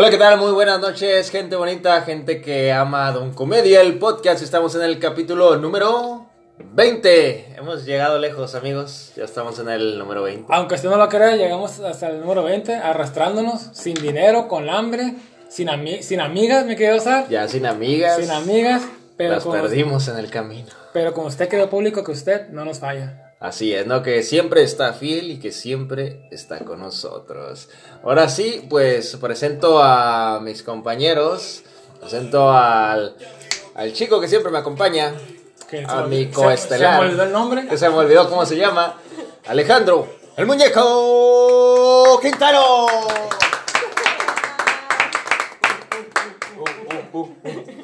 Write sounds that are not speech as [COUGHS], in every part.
Hola, ¿qué tal? Muy buenas noches, gente bonita, gente que ama Don Comedia, el podcast. Estamos en el capítulo número 20. Hemos llegado lejos, amigos. Ya estamos en el número 20. Aunque usted no lo crea, llegamos hasta el número 20, arrastrándonos, sin dinero, con hambre, sin, ami- sin amigas, me quedé usar. Ya sin amigas. Sin amigas, pero las perdimos en el camino. pero como usted quedó público que usted no nos falla. Así es, ¿no? Que siempre está fiel y que siempre está con nosotros. Ahora sí, pues presento a mis compañeros. Presento al, al chico que siempre me acompaña. A mi coestelar. Se me olvidó el nombre. Que se me olvidó cómo se llama. Alejandro, el muñeco Quintaro. [LAUGHS]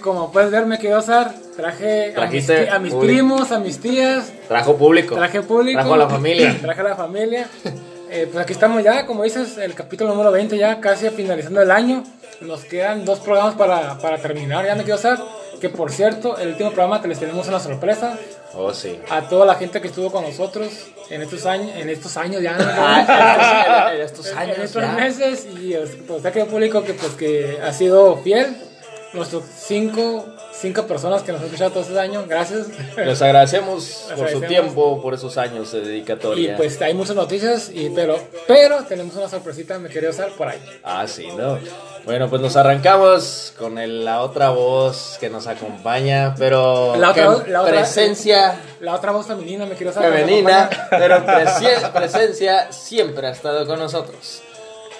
Como puedes ver, me quedé usar. Traje a mis, a primos, a mis tías. Trajo público. Traje público. Trajo a la familia. [LAUGHS] Traje a la familia. Eh, pues aquí estamos ya, como dices, el capítulo número 20 ya casi finalizando el año. Nos quedan dos programas para, para terminar, ya me quiero usar. Que por cierto, el último programa te les tenemos una sorpresa. Oh, sí. A toda la gente que estuvo con nosotros en estos años, en estos años ya. ¿no? [LAUGHS] Ah, en estos En- años en estos ya. meses y pues, usted que público que pues que ha sido fiel. Nuestros cinco, cinco personas que nos han escuchado todos estos años, gracias. Les agradecemos Les por su tiempo, por esos años de Y dedicatoria. pues hay muchas noticias, y, pero, pero tenemos una sorpresita, me quería usar por ahí. Ah, sí, ¿no? Bueno, pues nos arrancamos con el- la otra voz que nos acompaña, pero La otra voz- la otra- presencia La otra voz femenina me quiero usar. femenina, pero [LAUGHS] presencia siempre ha estado con nosotros.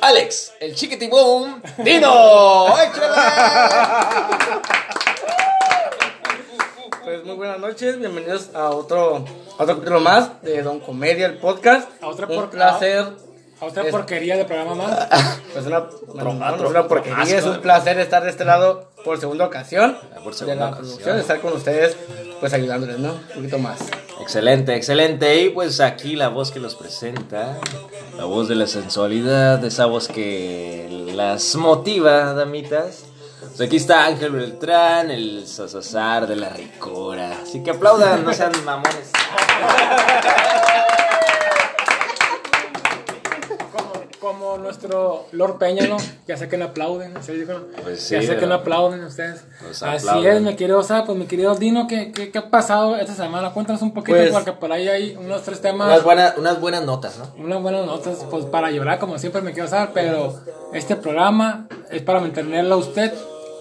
Alex, el chiquitibum, Dino. Pues muy buenas noches, bienvenidos a otro, a otro capítulo más de Don Comedia, el podcast. A otra Un por- placer, A otra Es- porquería de programa más. [LAUGHS] pues una, bueno, no, otro no es una porquería, es un placer estar de este lado por segunda ocasión Ah, de la ocasión. producción, estar con ustedes, pues ayudándoles, ¿no? Un poquito más. Excelente, excelente. Y pues aquí la voz que los presenta, la voz de la sensualidad, esa voz que las motiva, damitas. Pues aquí está Ángel Beltrán, el sasazar de la ricora. Así que aplaudan, no sean mamones. Como, nuestro Lord Peña, ¿no? Ya sé que no aplauden, ¿sí? Dijo, ¿no? Pues sí, ya sé que no aplauden ustedes. Pues Así es, mi querido, o sea, pues mi querido Dino, ¿qué, qué, qué ha pasado esta semana? Cuéntanos un poquito, Pues- porque por ahí hay unos tres temas. Unas buenas, unas buenas notas, ¿no? unas buenas notas pues para llorar como siempre me quiero usar pero este programa es para mantenerlo a usted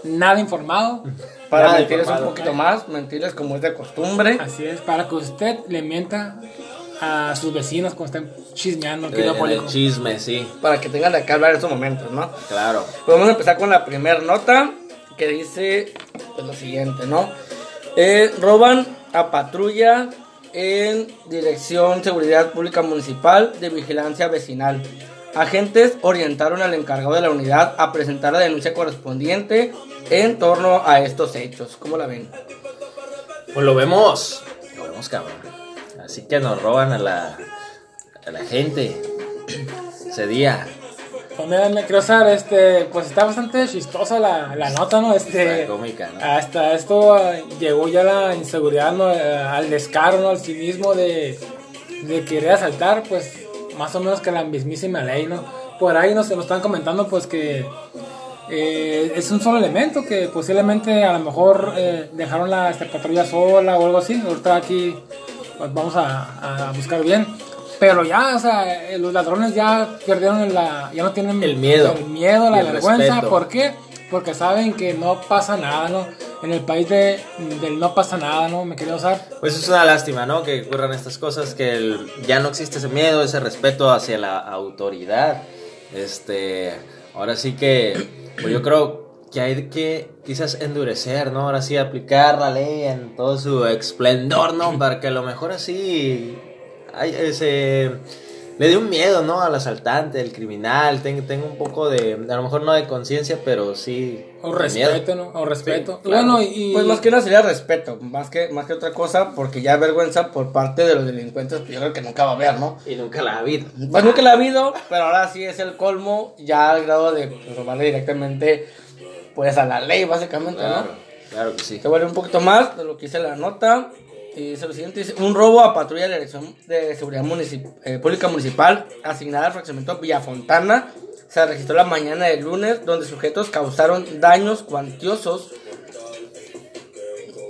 nada informado [LAUGHS] Para Nada mentirles un poquito más, mentirles como es de costumbre. así es para que usted le mienta a sus vecinos cuando estén chismeando público. el chisme, sí, Para que tengan de qué hablar en estos momentos, ¿no? claro. Pues vamos a empezar con la primera nota que dice pues, lo siguiente, ¿no? Eh, roban a patrulla en Dirección Seguridad Pública Municipal de Vigilancia Vecinal. Agentes orientaron al encargado de la unidad a presentar la denuncia correspondiente en torno a estos hechos. ¿Cómo la ven? Pues lo vemos, lo vemos, cabrón. Así que nos roban a la, a la gente ese día. Pues mira, me quiero usar este pues está bastante chistosa la, la nota no este Está cómica, ¿no? hasta esto eh, llegó ya la inseguridad ¿no? Eh, al descaro ¿no? al cinismo de, de querer asaltar pues más o menos que la mismísima ley no por ahí nos lo están comentando pues que eh, es un solo elemento que posiblemente a lo mejor eh, dejaron la esta patrulla sola o algo así ahorita aquí pues, vamos a, a buscar bien pero ya o sea eh, los ladrones ya perdieron la ya no tienen El miedo. el miedo la vergüenza respeto. ¿por qué? porque saben que no pasa nada no en el país de, del no pasa nada no me quería usar Pues es una lástima, ¿no? Que ocurran estas cosas, que el- ya no existe ese miedo, ese respeto hacia la autoridad. Este, ahora sí que, pues yo creo que hay que quizás endurecer, ¿no? Ahora sí aplicar la ley en todo su esplendor, ¿no? Para que a lo mejor así hay ese le dé un miedo, ¿no? Al asaltante, al criminal, tenga un poco de, a lo mejor no de conciencia, pero sí. o miedo. respeto no o respeto Sí, claro. bueno y Pues más que nada sería respeto, más que, más que otra cosa, porque ya vergüenza por parte de los delincuentes, pues yo creo que nunca va a haber, ¿no? Y nunca la ha habido. Pues nunca la ha habido, pero ahora sí es el colmo, ya al grado de pues, robarle directamente pues a la ley, básicamente, Claro, ¿no? claro que sí. Te vuelve un poquito más de lo que dice la nota. Dice lo siguiente, dice, un robo a patrulla de la de Seguridad eh, Pública Municipal asignada al fraccionamiento Villafontana se registró la mañana del lunes, donde sujetos causaron daños cuantiosos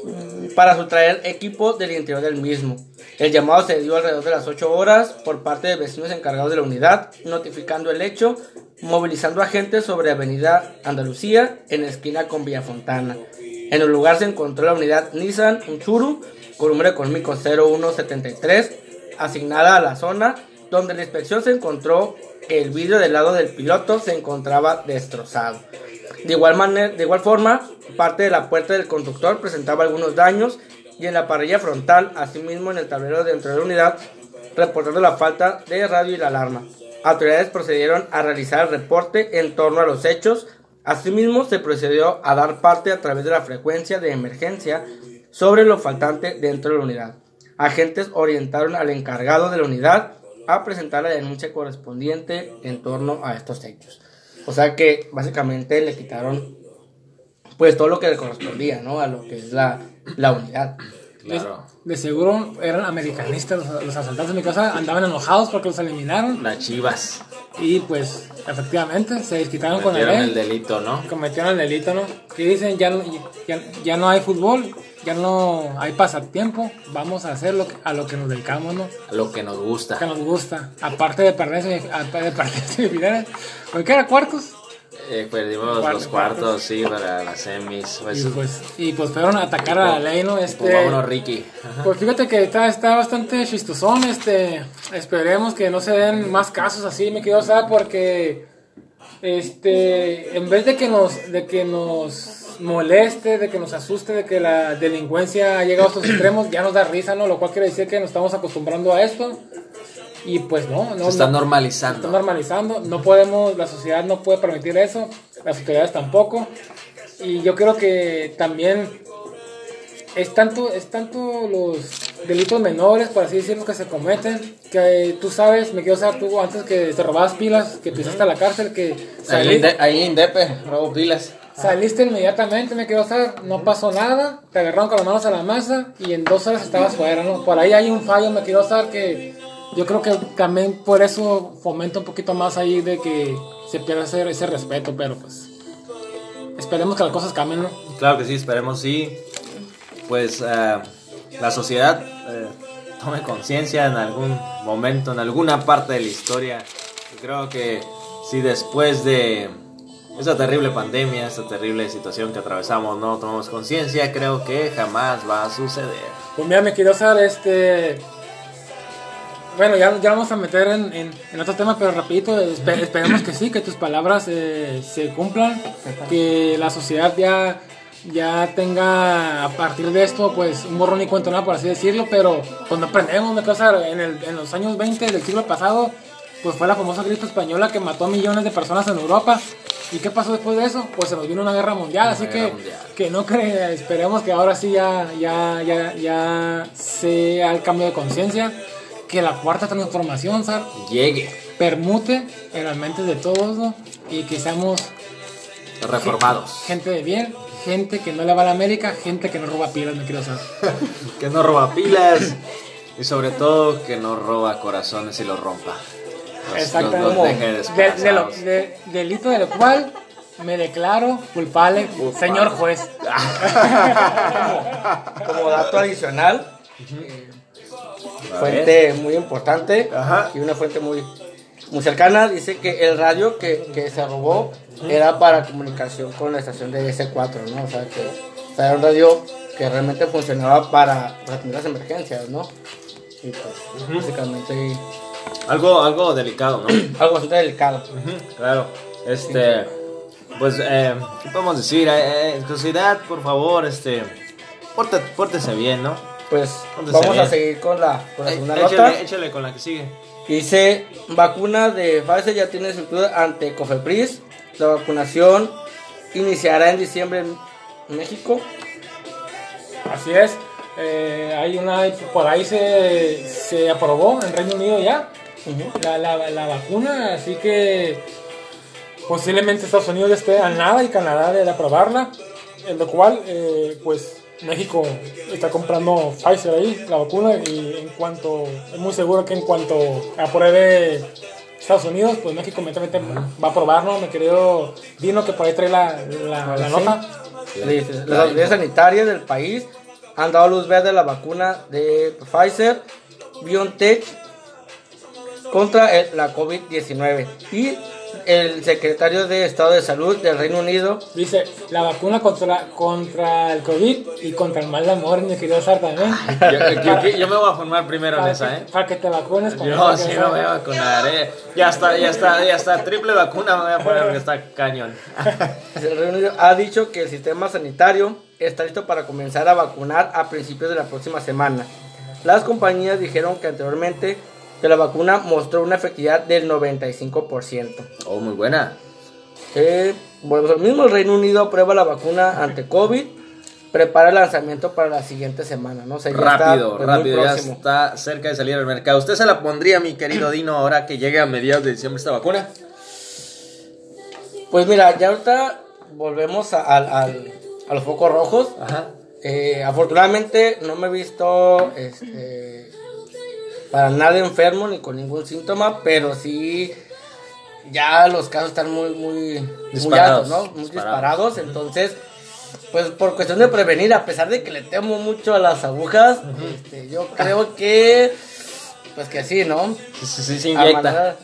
mm, para sustraer equipo del interior del mismo. El llamado se dio alrededor de las 8 horas por parte de vecinos encargados de la unidad, notificando el hecho, movilizando agentes sobre Avenida Andalucía en esquina con Villafontana. En el lugar se encontró la unidad Nissan Unchuru número económico 0173 asignada a la zona donde la inspección se encontró que el vidrio del lado del piloto se encontraba destrozado. De igual, manera, de igual forma, parte de la puerta del conductor presentaba algunos daños y en la parrilla frontal, asimismo en el tablero dentro de la unidad, reportando la falta de radio y la alarma. Autoridades procedieron a realizar el reporte en torno a los hechos. Asimismo, se procedió a dar parte a través de la frecuencia de emergencia sobre lo faltante dentro de la unidad. Agentes orientaron al encargado de la unidad a presentar la denuncia correspondiente en torno a estos hechos. O sea que básicamente le quitaron pues todo lo que le correspondía, ¿no? A lo que es la, la unidad. Claro. De seguro eran americanistas los, los asaltantes de mi casa, andaban enojados porque los eliminaron Las chivas. y pues efectivamente se desquitaron con ley. el delito, ¿no? cometieron el delito, ¿no? Que dicen, ya, ya, ya no hay fútbol, ya no hay pasatiempo, vamos a hacer lo que- a lo que nos dedicamos, ¿no? Lo que nos gusta. Que nos gusta, aparte de perder, semif- aparte de perder semifinales, [LAUGHS] ¿por qué era cuartos? Eh, perdimos Cuarto, los cuartos, sí, para las semis. Pues, Y pues, y pues fueron a atacar a la ley, ¿no? pues Este, vámonos, Ricky. pues fíjate que está, está bastante chistosón, este, esperemos que no se den más casos así, me quiero saber porque, este, en vez de que nos, de que nos moleste, de que nos asuste, de que la delincuencia ha llegado a estos [CLEARS THROAT] extremos, ya nos da risa, ¿no? Lo cual quiere decir que nos estamos acostumbrando a esto y pues no, no, Se está no- normalizando. está normalizando, no podemos, la sociedad no puede permitir eso, las autoridades tampoco. Y yo creo que también es tanto, es tanto los delitos menores, por así decirlo, que se cometen, que eh, tú sabes, me quiero saber tú antes que te robabas pilas, que pisaste a la cárcel, que Ahí, salí- ahí en Depe, robo pilas. Saliste inmediatamente, me quiero saber, no pasó nada, te agarraron con las manos a la masa y en dos horas estabas fuera, ¿no? Por ahí hay un fallo, me quiero saber que yo creo que también por eso fomenta un poquito más ahí de que se pierda ese, ese respeto, pero pues esperemos que las cosas cambien, ¿no? Claro que sí, esperemos sí. Pues eh, la sociedad eh, tome conciencia en algún momento, en alguna parte de la historia. Y creo que si después de esa terrible pandemia, esta terrible situación que atravesamos, no tomamos conciencia, creo que jamás va a suceder. Pues mira, me quiero saber, este... Bueno, ya, ya vamos a meter en, en, en otro tema, pero rapidito, espe- esperemos que sí, que tus palabras eh, se cumplan, que la sociedad ya, ya tenga a partir de esto, pues un borrón y cuento nada, por así decirlo, pero pues no aprendemos, me cosa, en, el, en los años 20 del siglo pasado, pues fue la famosa gripe española que mató a millones de personas en Europa. ¿Y qué pasó después de eso? Pues se nos vino una guerra mundial, así guerra que mundial. que no cree, esperemos que ahora sí ya, ya, ya, ya sea el cambio de conciencia, que la cuarta transformación, Sar, Llegue, permute en las mentes de todos, ¿no? Y que seamos reformados. gente de bien, gente que no le va a la América, gente que no roba pilas, me quiero saber. [LAUGHS] Que no roba pilas. Y sobre todo que no roba corazones y los rompa. Exactamente. De- de lo- de- delito del cual me declaro culpable, señor juez. [LAUGHS] Como dato adicional, ver. fuente muy importante Ajá. y una fuente muy, muy cercana, dice que el radio que, que se robó era para comunicación con la estación de S4, ¿no? O sea, que o sea, era un radio que realmente funcionaba para atender las emergencias, ¿no? Y pues, básicamente, Algo, algo delicado, ¿no? [CLEARS THROAT] algo bastante delicado. Claro, este, pues, eh, ¿qué podemos decir? Eh, eh, sociedad, por favor, este, pórtate- pórtese bien, ¿no? Pues vamos a seguir con la, con la Eh, segunda échale, nota. échale con la que sigue. Dice, vacuna de Pfizer ya tiene estructura ante Cofepris. La vacunación iniciará en diciembre en México. Así es. Eh, hay una, por ahí se, se aprobó en Reino Unido ya la, la, la vacuna, así que posiblemente Estados Unidos esté a nada y Canadá de aprobarla, en lo cual eh, pues México está comprando Pfizer ahí, la vacuna, y en cuanto, es muy seguro que en cuanto apruebe Estados Unidos, pues México inmediatamente va a probar, ¿no? Me querido Dino que por ahí trae la, la, la nota. Dice, Las autoridades sanitarias del país han dado luz verde a la vacuna de Pfizer, BioNTech contra el- la COVID-19. Y el secretario de Estado de Salud del Reino Unido Dice, la vacuna contra, contra el COVID y contra el mal de amor, mi querido Sar también. Yo, yo- yo- yo me voy a formar primero en para, esa, ¿eh? para que te vacunes con Yo sí me voy a vacunar, ¿eh? Ya está, ya está, ya está. Triple vacuna me voy a poner porque está cañón. [LAUGHS] El Reino Unido ha dicho que el sistema sanitario está listo para comenzar a vacunar a principios de la próxima semana. Las compañías dijeron que anteriormente que la vacuna mostró una efectividad del 95%. Oh, muy buena. Eh, bueno, lo mismo el Reino Unido aprueba la vacuna ante COVID, prepara el lanzamiento para la siguiente semana, ¿no? O sea, ya está, Rápido, pues, rápido, ya está cerca de salir al mercado. ¿Usted se la pondría, mi querido [CLEARS THROAT] Dino, ahora que llegue a mediados de diciembre esta vacuna? Pues mira, ya ahorita volvemos a, al- al- a los focos rojos. Ajá. Eh, afortunadamente no me he visto este, para nada enfermo ni con ningún síntoma, pero sí ya los casos están muy muy muy Disparados, altos, ¿no? Muy disparados. disparados, entonces pues por cuestión de prevenir, a pesar de que le temo mucho a las agujas, este, yo creo que pues que sí, ¿no? Sí, sí, sí, se A inyecta.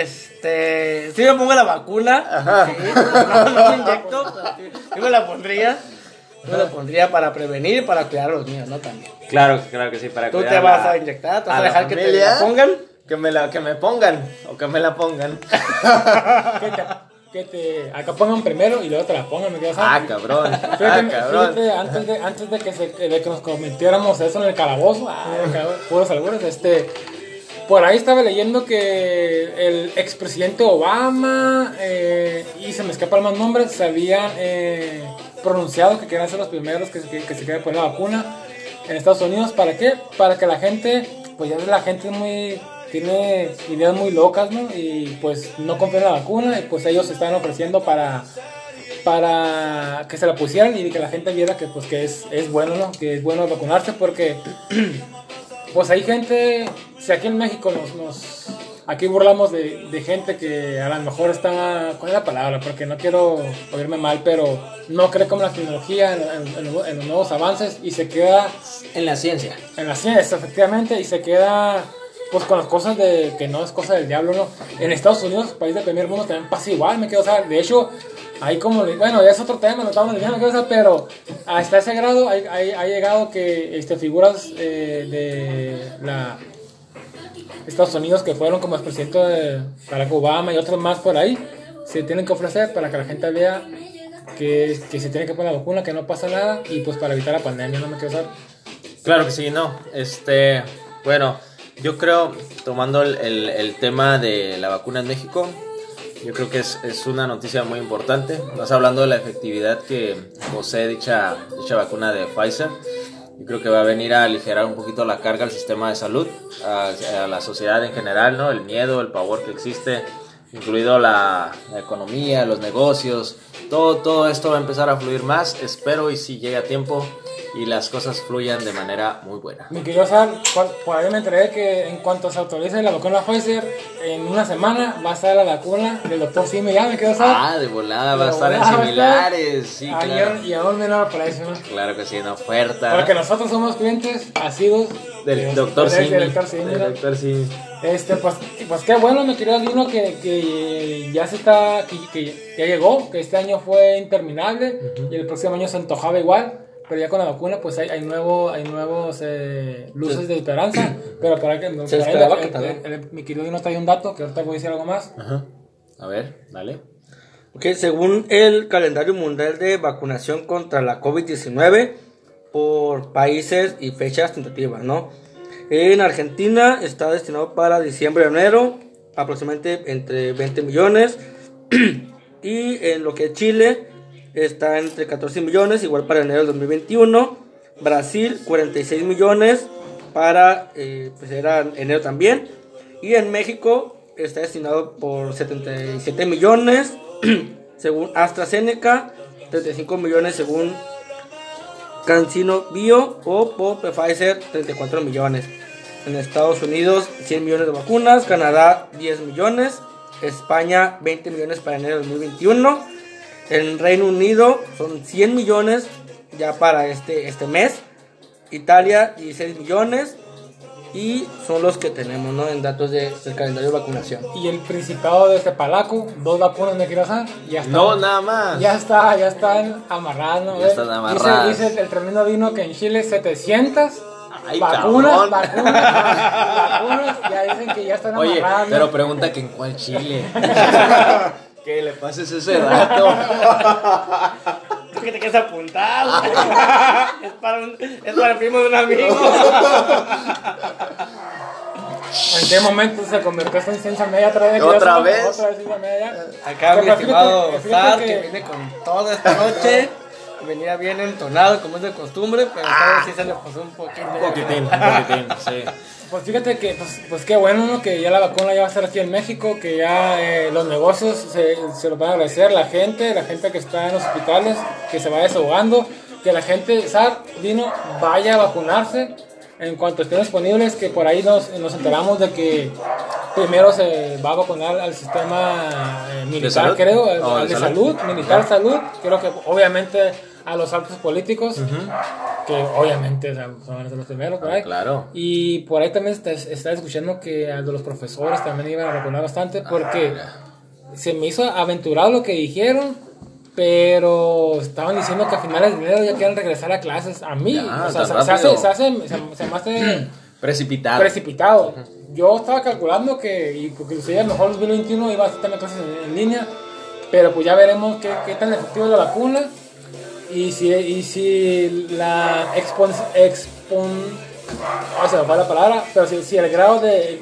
Este, si me pongo la vacuna, Ajá. sí, no, no me inyecto, sí me la pondría. Yo me la pondría para prevenir y para cuidar a los míos, ¿no? También. Claro, claro que sí, para ¿Tú cuidar te a vas la- a inyectar? ¿Te vas a, la dejar que te la pongan? Que me, la, que me pongan, o que me la pongan. Que te, te acá pongan primero y luego te la pongan, Sar. ah, cabrón. Fíjate, Ah, cabrón. fíjate, antes de, antes de que, se, de que nos cometiéramos eso en el calabozo, ay, cabrón, puros albures, este, por ahí estaba leyendo que el expresidente Obama, eh, y se me escapan más nombres, se habían eh, pronunciado que querían ser los primeros que, que, que se querían poner la vacuna en Estados Unidos. ¿Para qué? Para que la gente, pues ya la gente es muy tiene ideas muy locas, ¿no? Y pues no confían en la vacuna y pues ellos se están ofreciendo para para que se la pusieran y que la gente viera que pues que es, es bueno, ¿no? Que es bueno vacunarse porque [CLEARS THROAT] pues hay gente, si aquí en México nos, nos aquí burlamos de, de gente que a lo mejor está, ¿cuál es la palabra? Porque no quiero oírme mal, pero no cree como la tecnología, en, en- en los- nuevos avances y se queda En la ciencia. en la ciencia, efectivamente, y se queda pues con las cosas de que no es cosa del diablo, ¿no? En Estados Unidos, país del primer mundo, también pasa igual, me quedo, o sea, de hecho, ahí como, bueno, ya es otro tema, lo estamos diciendo, sea, pero hasta ese grado hay- hay- ha llegado que este, figuras eh, de la Estados Unidos que fueron como el presidente de Barack Obama y otros más por ahí, se tienen que ofrecer para que la gente vea que, que se tiene que poner la vacuna, que no pasa nada, y pues para evitar la pandemia, no me quiero saber. Claro que sí, no. Este, bueno, yo creo, tomando el, el- tema de la vacuna en México, yo creo que es, es una noticia muy importante. Estás hablando de la efectividad que posee dicha, dicha vacuna de Pfizer. Yo creo que va a venir a aligerar un poquito la carga al sistema de salud, a, a la sociedad en general, ¿no? El miedo, el pavor que existe, incluido la, la economía, los negocios. Todo, todo esto va a empezar a fluir más, espero, y si llega a tiempo y las cosas fluyan de manera muy buena. Mi querido Sar, por, por ahí me enteré que en cuanto se autorice la vacuna Pfizer, en una semana va a estar la vacuna del doctor Simi. Ya me querido Sar. Ah, de volada va a estar en similares, sí, claro. y a un menor precio. ¿no? Claro que sí, una oferta. Porque nosotros somos clientes asidos Del de- doctor Simi. del doctor Simi, Del ¿no? doctor Simi. Este, pues, pues qué bueno, mi querido Dino, que, que ya se está, que, que ya llegó, que este año fue interminable y el próximo año se antojaba igual, pero ya con la vacuna pues hay, hay, nuevo, hay nuevos eh, luces de esperanza, [COUGHS] pero para que Se para esperaba el- que el- también. el- mi querido Dino trae un dato, que ahorita voy a decir algo más. Ajá. A ver, dale. Ok, según el calendario mundial de vacunación contra la COVID-19 por países y fechas tentativas, ¿no? En Argentina está destinado para diciembre y enero, aproximadamente entre 20 millones. [CLEARS THROAT] y en lo que es Chile está entre 14 millones, igual para enero del 2021. Brasil, 46 millones para, eh, pues enero también. Y en México está destinado por 77 [CLEARS THROAT] millones, según AstraZeneca, 35 millones según Cancino Bio o Pfizer, 34 millones. En Estados Unidos 100 millones de vacunas, Canadá 10 millones, España 20 millones para enero de 2021. En Reino Unido son 100 millones ya para este, este mes. Italia 16 millones. Y son los que tenemos ¿no? en datos de- del calendario de vacunación. Y el Principado de este Palaco, dos vacunas de Kirozan, ya está. No, nada más. Ya está, ya están amarradas, ¿no? Ya están amarradas. Dice, el tremendo vino que en Chile 700 Ay, vacunas, cabrón. vacunas, vacunas, ya dicen que ya están Oye, amarradas. ¿no? pero pregunta que en cuál Chile. [LAUGHS] que le pases ese dato. [LAUGHS] ¿Tú que te quieres apuntar? es, para un- es para el primo de un amigo. ¿En qué momento se convirtió esto en ciencia media otra vez? ¿Otra vez? Otra vez media. Acá mi Pero fíjate- estimado fíjate Sar, que- que viene con toda esta noche. Venía bien entonado, como es de costumbre, pero esta vez sí se le pasó un poquito. Un poquitín, un poquitín, sí. Pues fíjate que, pues, pues qué bueno, ¿no? Que ya la vacuna ya va a estar aquí en México, que ya eh, los negocios se, se lo van a agradecer, la gente, la gente que está en los hospitales, que se va desahogando, que la gente, SAR, vino, vaya a vacunarse en cuanto estén disponibles, que por ahí nos, nos enteramos de que primero se va a vacunar al sistema eh, militar, salud? creo, al, al ¿de de salud? salud, militar salud, creo que obviamente a los altos políticos, que obviamente o sea, son los primeros, por ahí. Ah, claro. Y por ahí también está, está escuchando que a los profesores también iban a vacunar bastante porque se me hizo aventurado lo que dijeron, pero estaban diciendo que a finales de enero ya quieren regresar a clases. A mí, Ya, o sea, se, se hace, se, hace, se, se me hace [CLEARS THROAT] Precipitado. precipitado. Yo estaba calculando que, y porque a lo mejor el 2021 iba a tener clases en, en línea, pero pues ya veremos qué, qué tan efectiva es la vacuna y si, y si la expon, expon se me fue la palabra, pero si, si el grado de,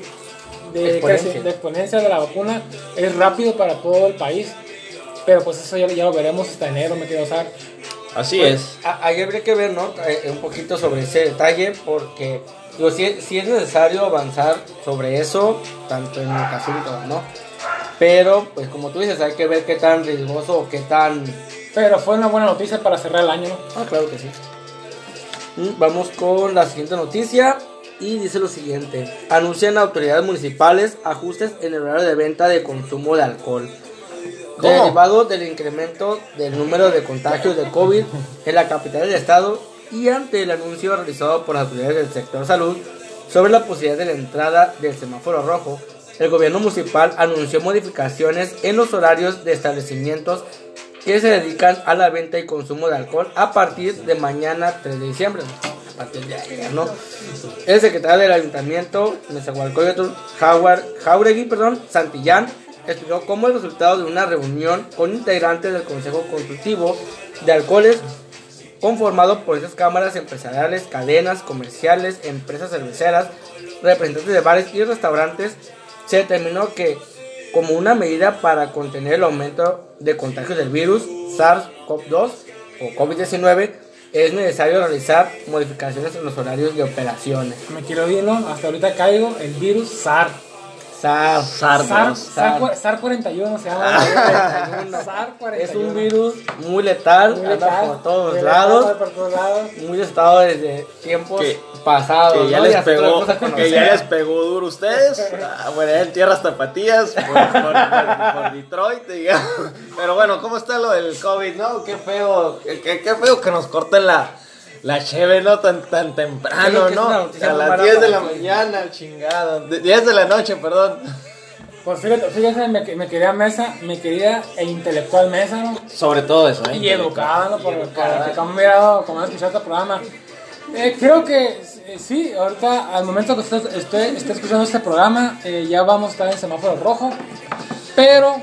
de, Exponencia. de exponencia de la vacuna es rápido para todo el país. Pero pues eso ya, ya lo veremos hasta enero, me quiero usar. Así Pues, es. Ahí habría que ver, ¿no? Eh, Un poquito sobre ese detalle, porque digo, sí, sí es necesario avanzar sobre eso, tanto en educación todo, ¿no? Pero, pues como tú dices, hay que ver qué tan riesgoso o qué tan... Pero fue una buena noticia para cerrar el año, ¿no? Ah, claro que sí. Vamos con la siguiente noticia y dice lo siguiente. Anuncian autoridades municipales ajustes en el horario de venta de consumo de alcohol. ¿Cómo? Derivado del incremento del número de contagios de COVID en la capital del estado y ante el anuncio realizado por las autoridades del sector salud sobre la posibilidad de la entrada del semáforo rojo, el gobierno municipal anunció modificaciones en los horarios de establecimientos que se dedican a la venta y consumo de alcohol a partir de mañana 3 de diciembre. A partir de ayer, ¿no? El secretario del ayuntamiento, Nezahualcóyotl, Jauregui, perdón, Santillán, explicó cómo el resultado de una reunión con integrantes del Consejo Consultivo de Alcoholes conformado por esas cámaras empresariales, cadenas comerciales, empresas cerveceras, representantes de bares y restaurantes, se determinó que como una medida para contener el aumento de contagios del virus SARS-CoV-2 o COVID-19, es necesario realizar modificaciones en los horarios de operaciones. Me quiero irlo, hasta ahorita caigo, el virus SAR. SARS. SAR, SAR. SAR, cua- SAR 41 se llama. [LAUGHS] SAR 41. Es un virus muy letal, Muy anda letal, por todos muy lados, letal por todos lados. muy estado desde tiempos Que- pasados. Que ya ¿no? les pegó, que ya les pegó duro a ustedes. Ah, bueno, en tierras tapatías, por, por- por- por Detroit, digamos. Pero bueno, ¿cómo está lo del COVID, no? Qué feo, qué- qué feo que nos corten la, la cheve, ¿no? Tan, tan temprano, que ¿no? A las mala 10 de la para mañana, chingada. De- 10 de la noche, perdón. Pues fíjate, fíjate me, me quería mesa, me quería e intelectual mesa, ¿no? Sobre todo eso, ¿eh? Y educada, ¿no? Por, por- como han mirado, como han escuchado este programa. Eh, creo que eh, sí, ahorita al momento que usted esté, esté escuchando este programa, eh, ya vamos a estar en semáforo rojo, pero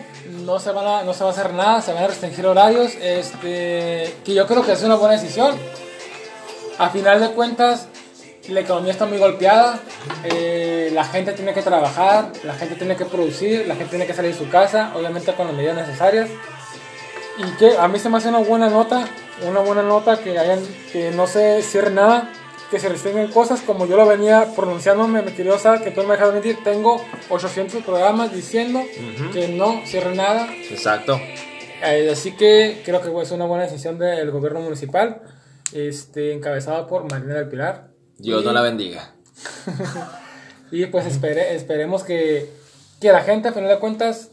no se, van a, no se va a hacer nada, se van a restringir horarios, este, que yo creo que es una buena decisión. A final de cuentas, la economía está muy golpeada, eh, la gente tiene que trabajar, la gente tiene que producir, la gente tiene que salir de su casa, obviamente con las medidas necesarias. Y que a mí se me hace una buena nota, una buena nota que hayan, que no se cierre nada, que se restringen cosas como yo lo venía pronunciándome, me quería saber que tú no me dejas mentir, tengo 800 programas diciendo que no cierre nada, Exacto. Eh, así que creo que es una buena decisión del gobierno municipal, este, encabezado por Marina del Pilar. Dios Y- no la bendiga. [LAUGHS] Y pues espere, esperemos que, que la gente, a final de cuentas,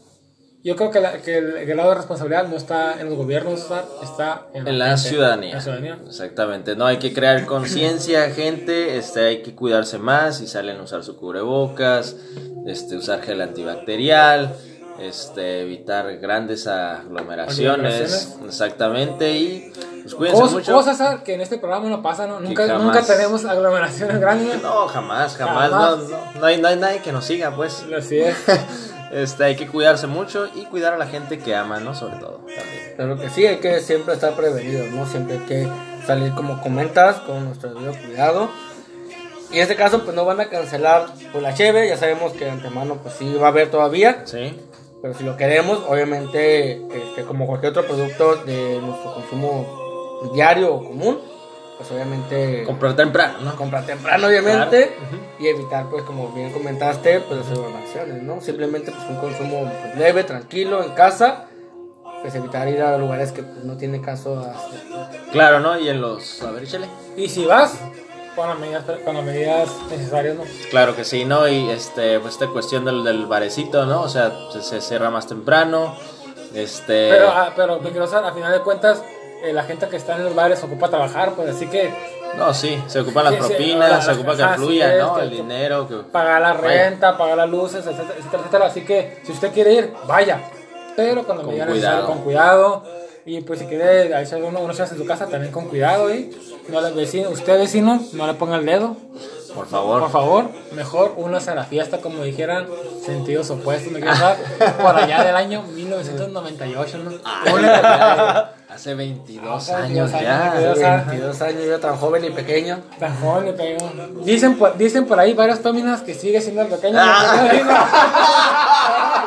yo creo que, la- que el, el grado de responsabilidad no está en los gobiernos, está, está en, En la ciudadanía. la ciudadanía. Exactamente. No hay que crear conciencia, gente. Este, hay que cuidarse más. Si salen a usar su cubrebocas, este, usar gel antibacterial, este, evitar grandes aglomeraciones. Aglomeraciones. Exactamente. Y pues Cos- mucho. Cosas que en este programa no pasan, ¿no? Nunca, jamás. nunca tenemos aglomeraciones grandes. [LAUGHS] No, jamás, jamás. Jamás. No, no, no hay, no hay nadie que nos siga, pues. Así es. [LAUGHS] Este, hay que cuidarse mucho y cuidar a la gente que ama, ¿no? Sobre todo. También. Claro que sí, hay que siempre estar prevenidos, ¿no? Siempre hay que salir como comentas, con nuestro debido cuidado. Y en este caso, pues no van a cancelar pues, la cheve, ya sabemos que de antemano, pues sí va a haber todavía. Sí. Pero si lo queremos, obviamente, este, como cualquier otro producto de nuestro consumo diario o común, pues obviamente Comprar temprano, ¿no? comprar temprano, obviamente, Claro. y evitar, pues como bien comentaste, pues las aglomeraciones, ¿no? Simplemente pues un consumo pues, leve, tranquilo, en casa, pues evitar ir a lugares que pues, no tiene caso. Claro, ¿no? Y en los. A ver, échale. Y si vas, con las medidas, con las medidas necesarias, ¿no? Claro que sí, ¿no? Y este, pues esta cuestión del, del barecito, ¿no? O sea, se, se cierra más temprano. Este. Pero, ah, pero me quiero saber, a final de cuentas, la gente que está en los bares ocupa trabajar, pues así que no, sí, se ocupan las Sí, sí, propinas, se ocupa que fluya, ¿no? El dinero. Que... pagar la Vaya. renta, pagar las luces, etcétera, etcétera, etcétera. Así que si usted quiere ir, vaya. Pero la Con medida cuidado. con cuidado. Y pues si quiere echar uno, unos chats en su casa, también con cuidado. Y no le, vecino, usted vecino, no le ponga el dedo. Por favor. Por favor, mejor únase a la fiesta, como dijeran, sentidos opuestos. Me quiero dar por allá del año 1998, ¿no? Únete. [LAUGHS] Hace 22 Hace años 22 ya. años, ah. 22 años, yo tan joven y pequeño. Tan joven y pequeño. Dicen por, dicen por ahí varias féminas que sigue siendo el pequeño. Ah. [LAUGHS]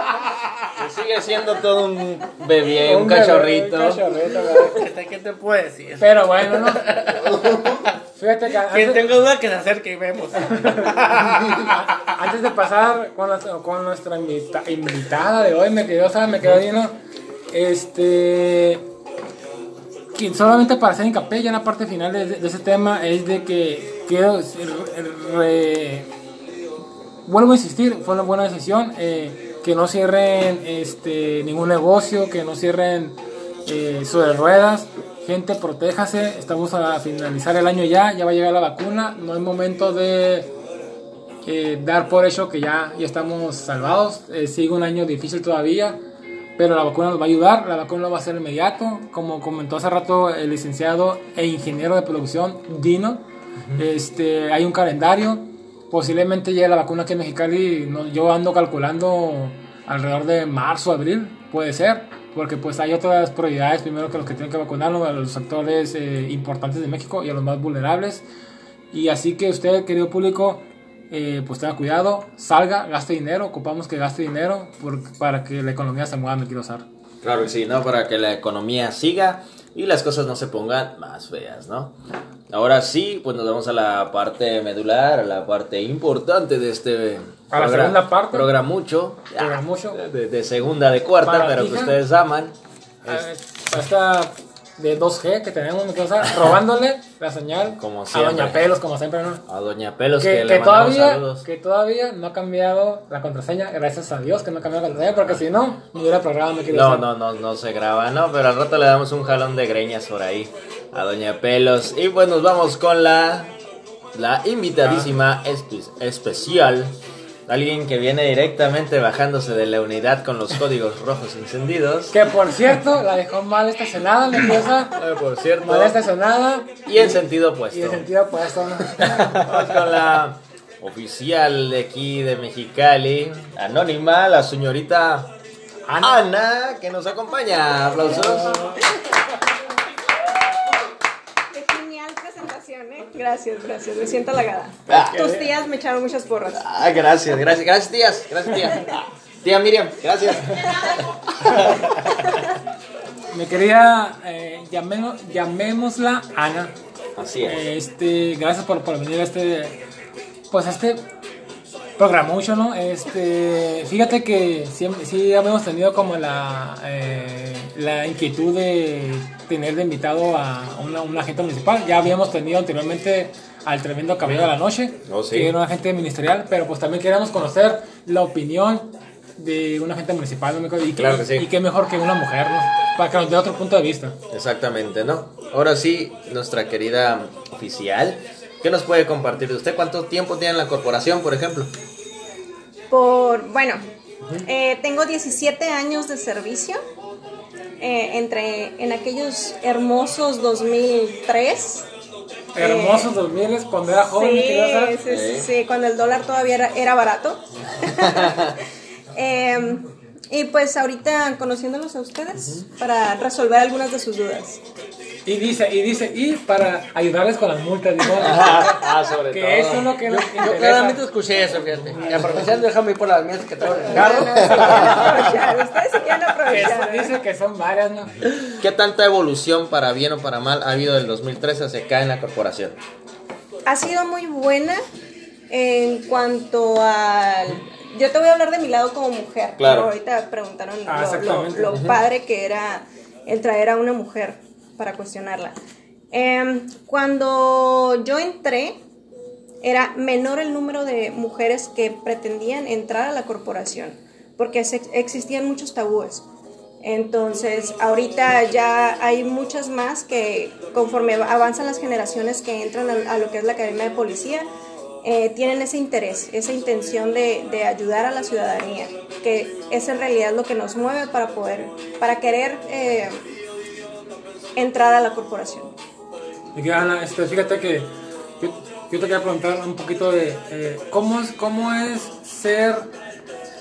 Que sigue siendo todo un bebé, un, cachorrito. Un cachorrito, güey. ¿Qué te puedo decir? Pero bueno, ¿no? [LAUGHS] Fíjate que Quien antes, tenga duda que se acerque y vemos. [LAUGHS] antes de pasar con, nuestra- con nuestra invita- invitada de hoy, me quedó, ¿sabes? Me quedó lleno. Este. Que solamente para hacer hincapié ya en la parte final de, de ese tema es de que quiero re- vuelvo a insistir, fue una buena decisión eh, que no cierren este ningún negocio, que no cierren eh, sobre ruedas. Gente, protéjase. Estamos a finalizar el año ya, ya va a llegar la vacuna. No es momento de eh, dar por hecho que ya, ya estamos salvados. Eh, sigue un año difícil todavía, pero la vacuna nos va a ayudar. La vacuna no va a ser inmediato. Como comentó hace rato el licenciado e ingeniero de producción Dino, este, hay un calendario. Posiblemente llegue la vacuna aquí en Mexicali. no- yo ando calculando alrededor de marzo, abril, puede ser. Porque pues hay otras prioridades, primero que los que tienen que vacunarlo, a los sectores eh, importantes de México y a los más vulnerables. Y así que usted, querido público, eh, pues tenga cuidado, salga, gaste dinero, ocupamos que gaste dinero por- para que la economía se mueva, me quiero usar. Claro que sí, ¿no? Para que la economía siga y las cosas no se pongan más feas, ¿no? Ahora sí, pues nos vamos a la parte medular, a la parte importante de este A la segunda parte. Programucho. Programucho. De, de segunda, de cuarta, Para pero que hija. ustedes aman. Eh, Esta de 2G que tenemos, quiero usar, [LAUGHS] robándole la señal Como a. Doña Pelos, como siempre, ¿no? A Doña Pelos que, Que, le que todavía, saludos. que todavía no ha cambiado la contraseña, gracias a Dios que no ha cambiado la contraseña, porque si no, no hubiera programa, me No, no, no, no se graba, no, pero al rato le damos un jalón de greñas por ahí a Doña Pelos. Y pues nos vamos con la, la invitadísima espe- especial. Alguien que viene directamente bajándose de la unidad con los códigos rojos encendidos. Que por cierto, la dejó mal estacionada, quiero usar. Eh, por cierto. Mal estacionada Y en sentido opuesto. y de sentido opuesto. [LAUGHS] Vamos con la oficial de aquí de Mexicali, anónima, la señorita Ana. Ana, que nos acompaña. Aplausos. Qué genial presentación, ¿eh? Gracias, gracias. Me siento halagada. Ah. Tus tías me echaron muchas porras. Ah, gracias, gracias, gracias tías, gracias tía. Tía Miriam, gracias. Me quería, eh, llamemos- llamémosla Ana. Así es. Este, gracias por, por venir a este, pues a este Programucho, ¿no? Este, fíjate que siempre, sí habíamos tenido como la, eh, la inquietud de tener de invitado a una, un agente municipal. Ya habíamos tenido anteriormente al tremendo Caballero de la Noche, Oh, sí. que era un agente ministerial, pero pues también queríamos conocer la opinión de un agente municipal, ¿no? Y, Claro que sí. y qué mejor que una mujer, ¿no? Para que nos dé otro punto de vista. Exactamente, ¿no? Ahora sí, nuestra querida oficial, ¿qué nos puede compartir de usted? ¿Cuánto tiempo tiene en la corporación, por ejemplo? Por, bueno, eh, tengo 17 años de servicio. eh, entre en aquellos hermosos 2003. Hermosos 2000 cuando era joven, Sí, sí, sí, sí, cuando el dólar todavía era, era barato. [LAUGHS] Eh, y pues ahorita conociéndolos a ustedes para resolver algunas de sus dudas. Y dice, y dice, y para ayudarles con las multas, dijo. [LAUGHS] ah, sobre que eso es lo que Yo interesa. claramente escuché eso, fíjate. Y aprovechando, déjame ir por las mías que traigo en el carro. aprovechar, ustedes si quieren Que aprovechar. eso- dice que son varias, ¿no? ¿Qué tanta evolución, para bien o para mal, ha habido del 2013 hacia acá en la corporación? ha sido muy buena en cuanto al... Yo te voy a hablar de mi lado como mujer. Claro. pero Ahorita preguntaron Ah, lo- lo, lo padre que era el traer a una mujer para cuestionarla. Em, cuando yo entré, era menor el número de mujeres que pretendían entrar a la corporación, porque existían muchos tabúes. Entonces, ahorita ya hay muchas más que conforme avanzan las generaciones que entran a, lo que es la Academia de Policía, eh, tienen ese interés, esa intención de, de ayudar a la ciudadanía, que es en realidad lo que nos mueve para poder, para querer eh, entrar a la corporación. Y Ana, este, fíjate que yo, yo te quería preguntar un poquito de eh, ¿cómo, es, cómo es ser,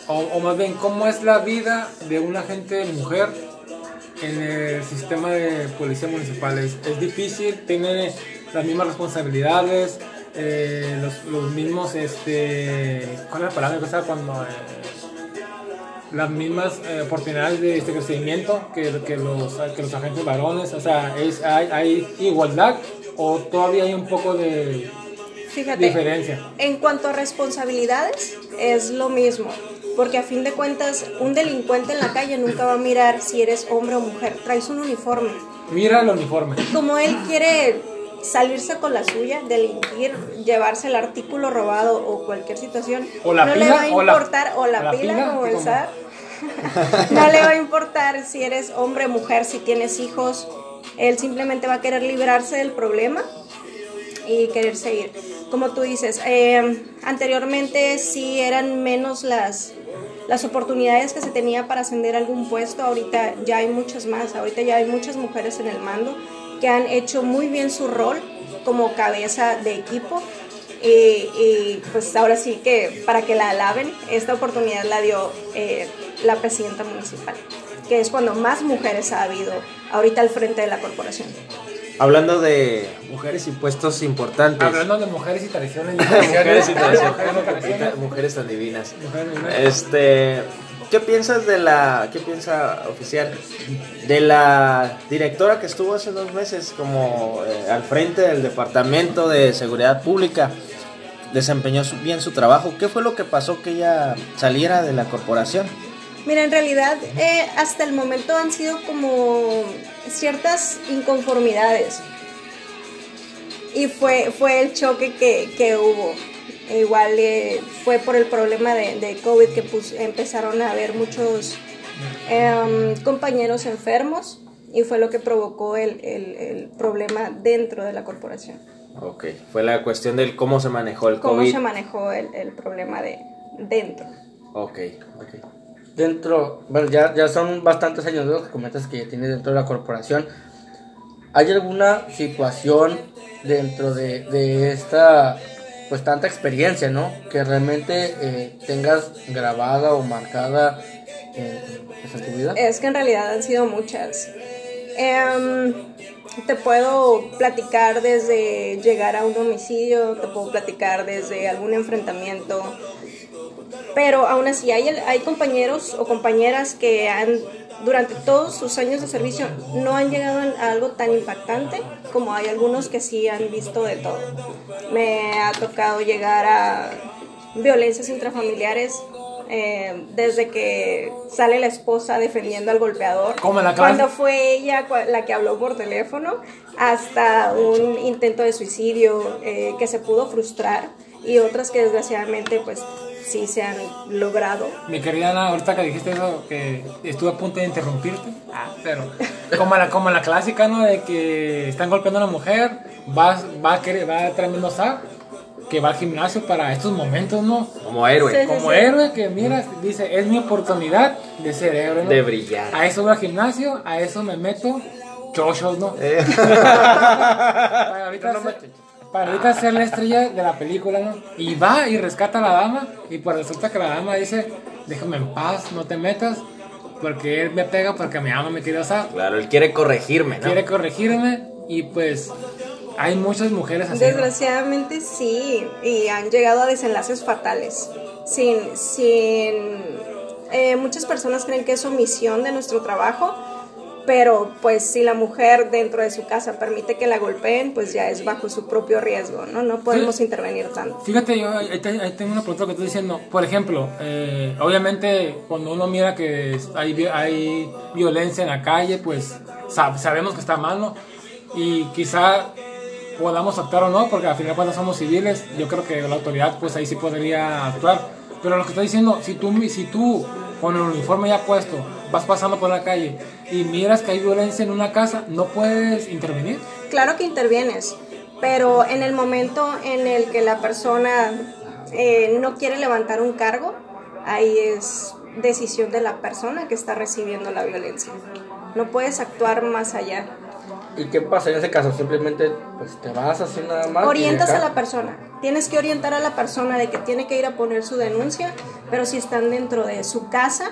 o, o más bien, cómo es la vida de una agente mujer en el sistema de policía municipal. ¿Es, difícil? ¿Tiene las mismas responsabilidades? eh, los, los mismos, este, ¿cuál es la palabra que cuando... eh, las mismas eh, oportunidades de este crecimiento que, que, los, que los agentes varones? O sea, es, hay, ¿hay igualdad o todavía hay un poco de Fíjate, diferencia? En cuanto a responsabilidades, es lo mismo. Porque a fin de cuentas, un delincuente en la calle nunca va a mirar si eres hombre o mujer. Traes un uniforme. Mira el uniforme. Como él quiere salirse con la suya, delinquir, llevarse el artículo robado o cualquier situación, O la no pila, le va a importar, o la, o la pila, pila, como el SAR. [LAUGHS] no le va a importar si eres hombre, mujer, si tienes hijos. Él simplemente va a querer librarse del problema y querer seguir. Como tú dices, eh, anteriormente sí eran menos las, las oportunidades que se tenía para ascender a algún puesto, ahorita ya hay muchas más, ahorita ya hay muchas mujeres en el mando que han hecho muy bien su rol como cabeza de equipo. Y, y, pues ahora sí que para que la alaben, esta oportunidad la dio eh, la presidenta municipal, que es cuando más mujeres ha habido ahorita al frente de la corporación. Hablando de mujeres y puestos importantes. Hablando de mujeres y tradiciones. [LAUGHS] mujeres y tradiciones. Mujeres tan divinas. Mujeres divinas. Este, ¿qué piensas de la, qué piensa oficial de la directora que estuvo hace dos meses como eh, al frente del departamento de seguridad pública? Desempeñó bien su trabajo. ¿Qué fue lo que pasó que ella saliera de la corporación? Mira, en realidad eh, hasta el momento han sido como ciertas inconformidades. Y fue, fue el choque que, que hubo. E Igual eh, fue por el problema de, de COVID que pus- empezaron a haber muchos em, compañeros enfermos y fue lo que provocó el, el- el problema dentro de la corporación. Ok, fue la cuestión del cómo se manejó el ¿Cómo COVID. se manejó el, el problema de dentro? Ok, ok. Dentro, bueno, ya, ya son bastantes años ¿no? que comentas que ya tienes dentro de la corporación. ¿Hay alguna situación dentro de, de esta, pues tanta experiencia, ¿no? Que realmente eh, tengas grabada o marcada en, pues, en tu vida? Es que en realidad han sido muchas. Em, te puedo platicar desde llegar a un homicidio, te puedo platicar desde algún enfrentamiento, pero aún así hay, hay compañeros o compañeras que han, durante todos sus años de servicio no han llegado a algo tan impactante como hay algunos que sí han visto de todo. Me ha tocado llegar a violencias intrafamiliares. eh, desde que sale la esposa defendiendo al golpeador, la cuando fue ella la que habló por teléfono, hasta un intento de suicidio eh, que se pudo frustrar y otras que desgraciadamente pues sí se han logrado. Mi querida Ana, ahorita que dijiste eso, que estuve a punto de interrumpirte, ah, pero como la, como la clásica, ¿no? De que están golpeando a una mujer, va, va, a querer, va a tremendo zap, que va al gimnasio para estos momentos, ¿no? Como héroe. Sí, sí. Como héroe que, mira, dice, es mi oportunidad de ser héroe, ¿no? De brillar. A eso voy al gimnasio, a eso me meto chochos, ¿no? Eh, [LAUGHS] ahorita, No me ser, para ahorita ser la estrella de la película, ¿no? Y va y rescata a la dama y pues resulta que la dama dice, déjame en paz, no te metas, porque él me pega porque me ama, me quiere usar, claro, él quiere corregirme, ¿no? quiere corregirme y pues hay muchas mujeres así. ¿no? Desgraciadamente sí, y han llegado a desenlaces fatales. Sin, sin, eh, muchas personas creen que es omisión de nuestro trabajo, pero pues si la mujer dentro de su casa permite que la golpeen, pues ya es bajo su propio riesgo, ¿no? No podemos Sí. intervenir tanto. Fíjate, yo ahí te- ahí tengo una pregunta que estoy diciendo. Por ejemplo, eh, obviamente cuando uno mira que hay, hay violencia en la calle, pues sab- sabemos que está mal, ¿no? Y quizá podamos actuar o no, porque al final cuando somos civiles, yo creo que la autoridad pues ahí sí podría actuar. Pero lo que estoy diciendo, si tú, si tú con el uniforme ya puesto vas pasando por la calle y miras que hay violencia en una casa, ¿no puedes intervenir? Claro que intervienes, pero en el momento en el que la persona eh, no quiere levantar un cargo, ahí es decisión de la persona que está recibiendo la violencia. No puedes actuar más allá. ¿Y qué pasa en ese caso? Simplemente pues te vas así nada más. Orientas a la persona. Tienes que orientar a la persona de que tiene que ir a poner su denuncia, pero si están dentro de su casa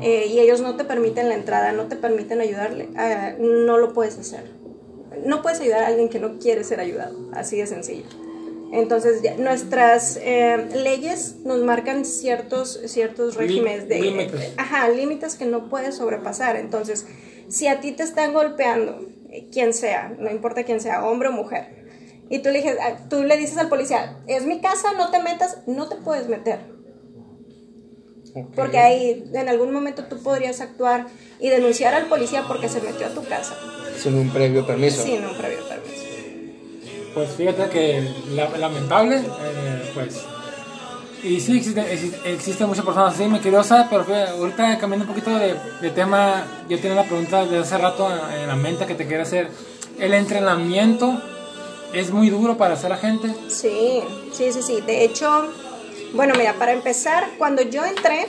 eh, y ellos no te permiten la entrada, no te permiten ayudarle, ah, no lo puedes hacer. No puedes ayudar a alguien que no quiere ser ayudado, así de sencillo. Entonces, ya- nuestras eh, leyes nos marcan ciertos, ciertos regímenes de límites. ajá, límites que no puedes sobrepasar. Entonces, si a ti te están golpeando, eh, quien sea, no importa quién sea, hombre o mujer, y tú le, dices- ah, tú le dices al policía, es mi casa, no te metas, no te puedes meter. Ok. Porque ahí en algún momento tú podrías actuar y denunciar al policía porque se metió a tu casa Sin un previo permiso. sin un previo permiso. Pues fíjate que la- lamentable, eh, pues. Y sí, existe, existe, muchas personas así, me quiero usar, pero fíjate, ahorita cambiando un poquito de, de tema, yo tenía una pregunta de hace rato en la mente que te quiero hacer. ¿El entrenamiento es muy duro para hacer a gente? Sí, sí, sí, sí. De hecho, bueno, mira, para empezar, cuando yo entré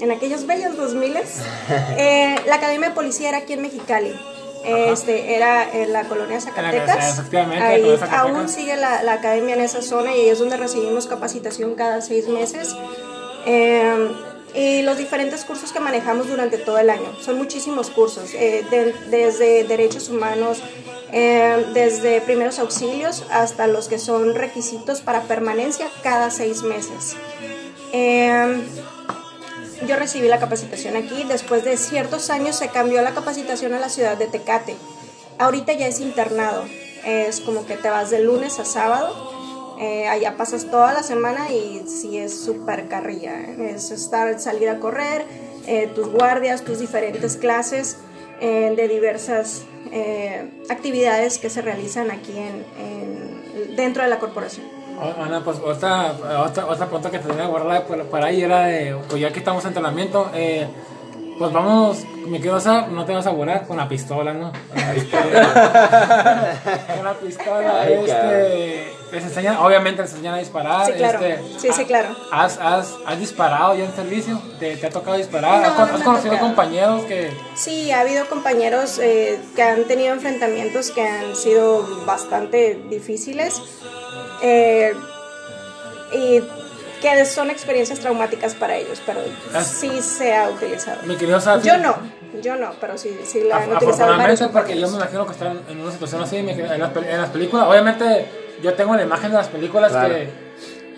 en aquellos bellos 2000 [LAUGHS] eh, la Academia de Policía era aquí en Mexicali. Este, era en la colonia Zacatecas. efectivamente, Ahí Zacatecas. aún sigue la, la academia en esa zona y es donde recibimos capacitación cada seis meses. Eh, y los diferentes cursos que manejamos durante todo el año. Son muchísimos cursos, eh, de- desde derechos humanos, eh, desde primeros auxilios hasta los que son requisitos para permanencia cada seis meses. Eh, yo recibí la capacitación aquí, después de ciertos años se cambió la capacitación a la ciudad de Tecate. Ahorita ya es internado, es como que te vas de lunes a sábado, eh, allá pasas toda la semana y sí es súper carrilla, ¿eh? es estar, salir a correr, eh, tus guardias, tus diferentes clases eh, de diversas eh, actividades que se realizan aquí en, en- dentro de la corporación. Oh, Ana, pues otra, otra, otra pregunta que tenía guardada por, por ahí era de, pues ya que estamos en entrenamiento, eh, pues vamos, me quiero hacer, no te vas a volar con la pistola, ¿no? [LAUGHS] Este, con la pistola, Ay, este, les enseñan, obviamente les enseñan a disparar. Sí, claro. este, Sí, sí, claro. ¿Has, has, has disparado ya en servicio? ¿Te, te ha tocado disparar? No, ¿Has, no has conocido tocado. compañeros que... Sí, ha habido compañeros eh, que han tenido enfrentamientos que han sido bastante difíciles eh, y que son experiencias traumáticas para ellos, pero Ah. sí se ha utilizado. Mi querido Safi, Yo no, yo no, pero sí, sí la han utilizado Afortunadamente, porque yo me imagino que están en una situación así, en las películas, obviamente yo tengo la imagen de las películas Claro. que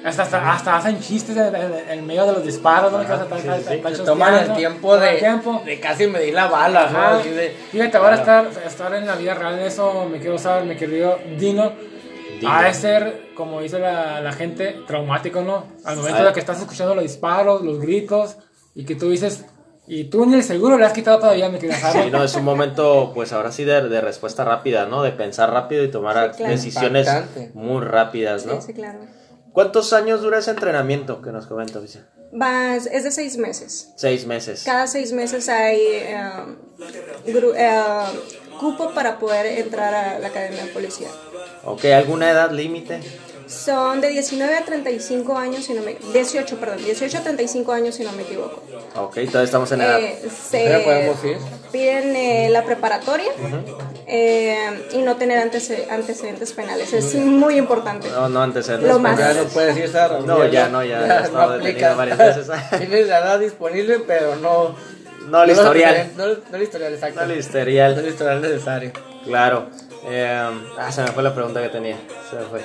hasta, hasta, hasta hacen chistes en, en- en medio de los disparos, ¿no? Que hasta- hasta- hasta- Se hasta toman el tiempo de, el tiempo. de casi medir la bala, ¿no? Ajá. Así de- Fíjate, ahora estar, estar en la vida real, eso me quiero saber, mi querido Dino. Ha de ser, como dice la, la gente, traumático, ¿no? Al momento de que estás escuchando los disparos, los gritos, y que tú dices, y tú ni el seguro le has quitado todavía, mi querida. Sí, no, es un momento, pues ahora sí, de, de respuesta rápida, ¿no? De pensar rápido y tomar Sí, claro. decisiones Impactante. muy rápidas, ¿no? Sí, sí, claro. ¿Cuántos años dura ese entrenamiento que nos comenta, Vicia? Vas, es de seis meses. Seis meses. Cada seis meses hay gru- eh, cupo para poder entrar a la academia de policía. Ok, ¿alguna edad límite? Son de 19 a 35 años, si no me 18, perdón, 18 a 35 años, si no me equivoco. Ok, todavía estamos en edad. Eh, Ya se podemos ir. piden eh, la preparatoria eh, y no tener antece- antecedentes penales. Es muy importante. No, no antecedentes. Lo más. Ya no puedes ir, Sara. No, ya no, ya [LAUGHS] he estado detenido aplica. varias veces. [LAUGHS] Tienes la edad disponible, pero no. No el historial. No, no el historial, exacto. No el No historial. el historial necesario. Claro. Eh, ah, se me fue la pregunta que tenía. Se me fue.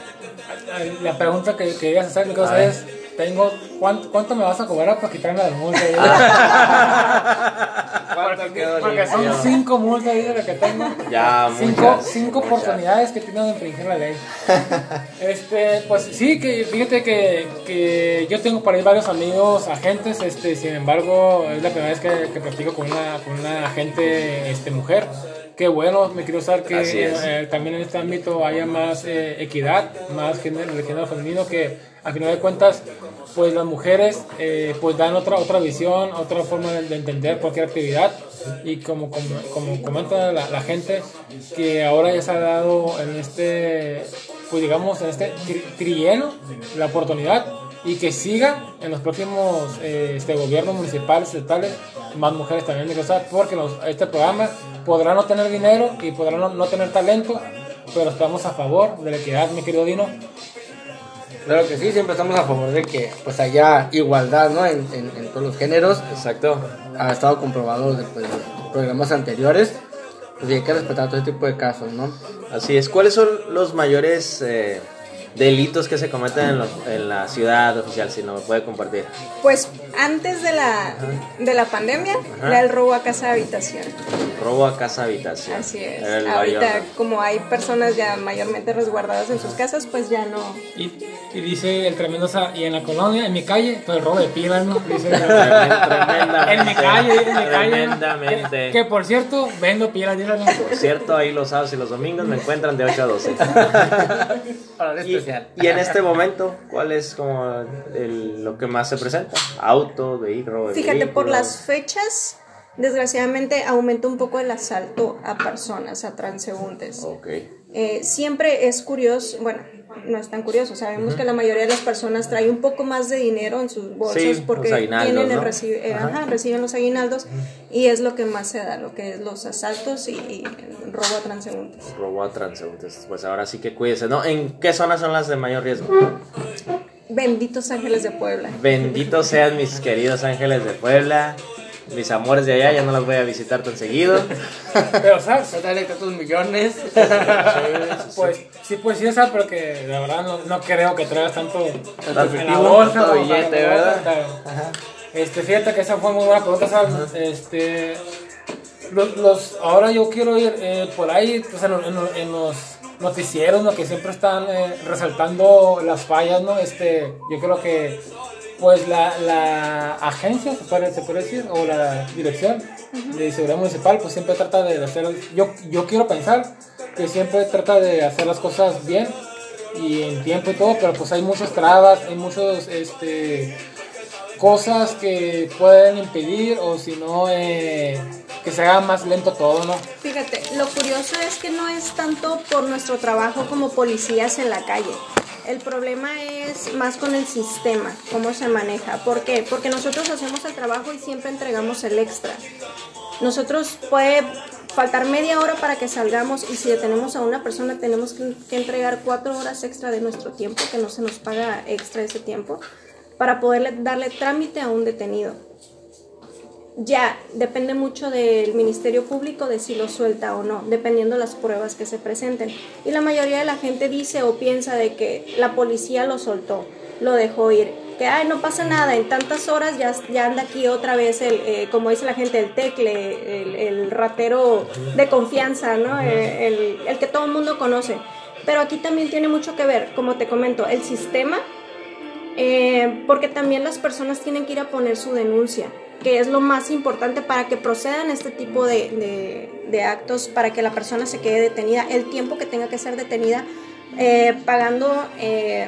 La pregunta que querías hacer, A ver. es, tengo, ¿cuánto, ¿cuánto me vas a cobrar para quitarme la multa? [LAUGHS] ¿Cuánto quedó Porque son cinco multas ahí de lo que tengo. Ya, cinco, muchas, cinco muchas. oportunidades que tienen de infringir la ley. [LAUGHS] Este, pues sí, que fíjate que, que yo tengo por ahí varios amigos agentes, este, sin embargo, es la primera vez que, que platico con una, con una agente este, mujer. Qué bueno, me quiero usar que eh, también en este ámbito haya más eh, equidad, más género, femenino, que a final de cuentas, pues las mujeres eh, pues dan otra, otra visión, otra forma de, de entender cualquier actividad. Y como, como, como comenta la, la gente, que ahora ya se ha dado en este, pues digamos, en este tri- trienio la oportunidad y que siga en los próximos eh, este, gobiernos municipales, estatales, más mujeres también de gozar, porque los- este programa podrá no tener dinero y podrá no, no tener talento, pero estamos a favor de la equidad, mi querido Dino. Claro que sí, siempre estamos a favor de que pues haya igualdad ¿no? en, en- en todos los géneros. Exacto. Ha estado comprobado después de programas anteriores. Pues y hay que respetar todo este tipo de casos, ¿no? Así es. ¿Cuáles son los mayores eh, delitos que se cometen en, los- en la ciudad oficial? Si no me puede compartir. Pues antes de la, de la pandemia, era el robo a casa de habitación. Robo a casa habitación. Así es. Ahorita, mayor- como hay personas ya mayormente resguardadas en sus casas, pues ya no. Y, y dice el tremendo, y en la colonia, en mi calle, pues el robo de pilas, ¿no? Dice, Tremendamente. [LAUGHS] en mi calle, en mi calle. Tremendamente. Que, que, por cierto, vendo pilas, ¿no? Por cierto, ahí los sábados y los domingos me encuentran de 8 a 12. [LAUGHS] Para el Y, especial. y en este momento, ¿cuál es como el- lo que más se presenta? Auto, vehículo. Fíjate, por las fechas, desgraciadamente aumentó un poco el asalto a personas, a transeúntes. Ok. Eh, siempre es curioso, bueno, no es tan curioso, sabemos que la mayoría de las personas trae un poco más de dinero en sus bolsos Sí, porque tienen el ¿no? reci- eh, ajá, reciben los aguinaldos y es lo que más se da, lo que es los asaltos y, y el robo a transeúntes. Robo a transeúntes. Pues ahora sí que cuídese, ¿no? ¿En qué zonas son las de mayor riesgo? Benditos ángeles de Puebla. Benditos sean mis queridos ángeles de Puebla. Mis amores de allá, ya no las voy a visitar tan seguido. Pero, ¿sabes? Dale tantos millones. Pues sí, pues sí, o sea, pero que la verdad no, no creo que traigas tanto en la bolsa. tanto billete, ¿verdad? claro. Este, fíjate que esa fue muy buena pregunta, ¿sabes? Este, los, los, ahora yo quiero ir eh, por ahí, pues en, en- en los noticieros, ¿no? Que siempre están eh, resaltando las fallas, ¿no? Este, yo creo que, pues la, la agencia, se puede, se puede decir, o la dirección de seguridad municipal, pues siempre trata de hacer, yo, yo quiero pensar que siempre trata de hacer las cosas bien y en tiempo y todo, pero pues hay muchas trabas, hay muchos, este, cosas que pueden impedir o si no, eh, que se haga más lento todo, ¿no? Fíjate, lo curioso es que no es tanto por nuestro trabajo como policías en la calle. El problema es más con el sistema, cómo se maneja. ¿Por qué? Porque nosotros hacemos el trabajo y siempre entregamos el extra. Nosotros puede faltar media hora para que salgamos y si detenemos a una persona tenemos que, que entregar cuatro horas extra de nuestro tiempo, que no se nos paga extra ese tiempo, para poderle darle trámite a un detenido ya depende mucho del Ministerio Público de si lo suelta o no, dependiendo las pruebas que se presenten. Y la mayoría de la gente dice o piensa de que la policía lo soltó, lo dejó ir, que ay, no pasa nada, en tantas horas ya, ya anda aquí otra vez el, eh, como dice la gente, el tecle, el, el ratero de confianza, ¿no? Eh, el, el que todo el mundo conoce. Pero aquí también tiene mucho que ver, como te comento, el sistema, eh, porque también las personas tienen que ir a poner su denuncia, que es lo más importante para que procedan este tipo de, de- actos, para que la persona se quede detenida, el tiempo que tenga que ser detenida, eh, pagando eh,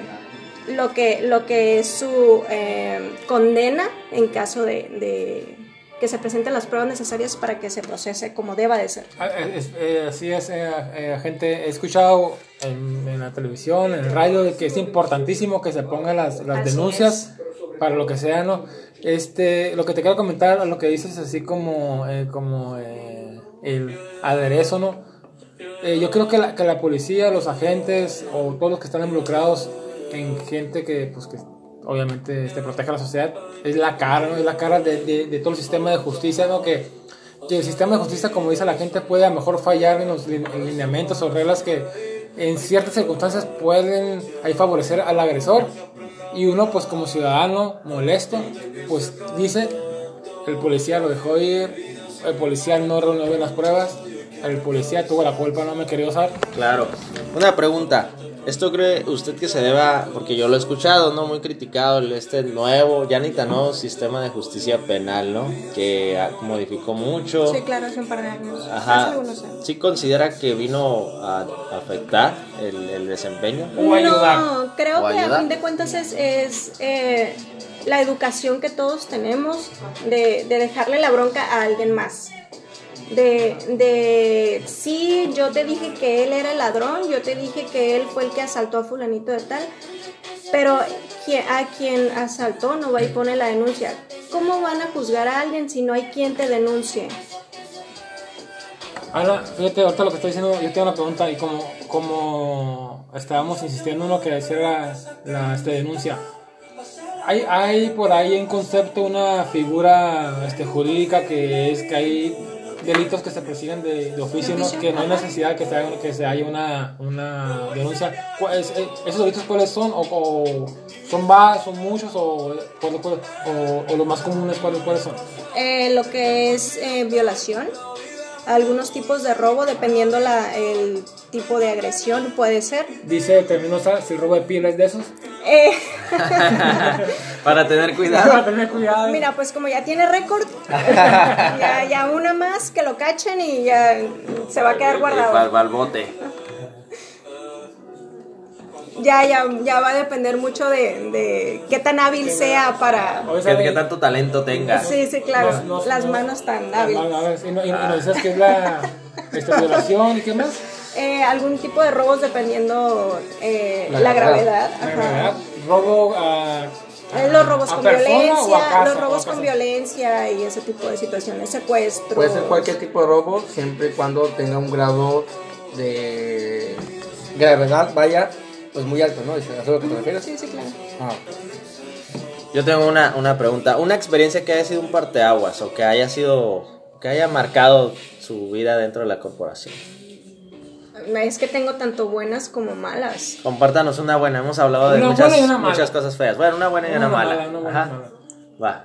lo, que, lo que es su eh, condena en caso de que se presenten las pruebas necesarias para que se procese como deba de ser. Ah, eh, es- eh, así es, eh, gente. He escuchado en, en la televisión, en el radio, de que es importantísimo que se pongan las, las denuncias para lo que sea, ¿no? Este, lo que te quiero comentar, lo que dices así como, eh, como eh, el aderezo, ¿no? Eh, yo creo que la, que la policía, los agentes o todos los que están involucrados en gente que, pues, que obviamente este, protege a la sociedad, es la cara. Es la cara de, de- todo el sistema de justicia, ¿no? Que, que el sistema de justicia, como dice la gente, puede a lo mejor fallar en los lin- en lineamientos o reglas que en ciertas circunstancias pueden ahí favorecer al agresor. Y uno, pues como ciudadano molesto, pues dice, el policía lo dejó ir, el policía no reunió bien las pruebas, el policía tuvo la culpa, no me quería usar. Claro. Una pregunta. ¿Esto cree usted que se deba, porque yo lo he escuchado, ¿no? Muy criticado, el- este nuevo, ya ni tan nuevo sistema de justicia penal, ¿no? Que ah, modificó mucho. Sí, claro, hace un par de años. Hace Ajá. algunos años. ¿Sí considera que vino a afectar el, el desempeño? O ayudar. No, creo O que a fin de cuentas es, es, eh, la educación que todos tenemos de, de dejarle la bronca a alguien más. De, de, sí, yo te dije que él era el ladrón, yo te dije que él fue el que asaltó a fulanito de tal, pero a quien asaltó no va y pone la denuncia. ¿Cómo van a juzgar a alguien si no hay quien te denuncie? Ana, fíjate, ahorita lo que estoy diciendo, yo tengo una pregunta y como, como estábamos insistiendo en lo que decía la, la, este, denuncia, ¿hay, hay por ahí en concepto una figura este, jurídica que es que hay delitos que se persiguen de, de oficio, De ¿no? que no hay necesidad que se haya, que se haya una, una denuncia? ¿Cuál es- ¿Esos delitos cuáles son? ¿O, son va, son muchos? ¿O, o, o los más comunes cuáles, cuáles son? Eh, lo que es eh, violación, algunos tipos de robo, dependiendo la, el tipo de agresión, puede ser. Dice Terminosa, si el robo de piel es de esos. Eh, [LAUGHS] Para tener Para cuidado. tener cuidado. mira, pues como ya tiene récord, [LAUGHS] ya, ya una más que lo cachen y ya se va a quedar guardado. va al bote. Ya, ya, ya va a depender mucho de, de qué tan hábil sea para... Oye, ¿Qué, ¿sabe? qué tanto talento tenga? Sí, sí, claro, Nos- nos- las nos- manos tan A hábiles. ver, y, no- y- y nos dices que es la [LAUGHS] violación y qué más. Eh, algún tipo de robos dependiendo eh, La la, gravedad. La Robo a. Eh, Los robos a con violencia, casa, los robos con violencia y ese tipo de situaciones, secuestros. Puede ser cualquier tipo de robo, siempre y cuando tenga un grado de gravedad, vaya, pues muy alto, ¿no? ¿Es a lo que te refieres? Sí, sí, claro. Ah. Yo tengo una, una pregunta. Una experiencia que haya sido un parteaguas o que haya sido. que haya marcado su vida dentro de la corporación. Es que tengo tanto buenas como malas. Compártanos una buena. Hemos hablado de Una muchas, buena y una mala. muchas cosas feas. Bueno, una buena y una, Una mala. mala, una buena y Ajá. una Va.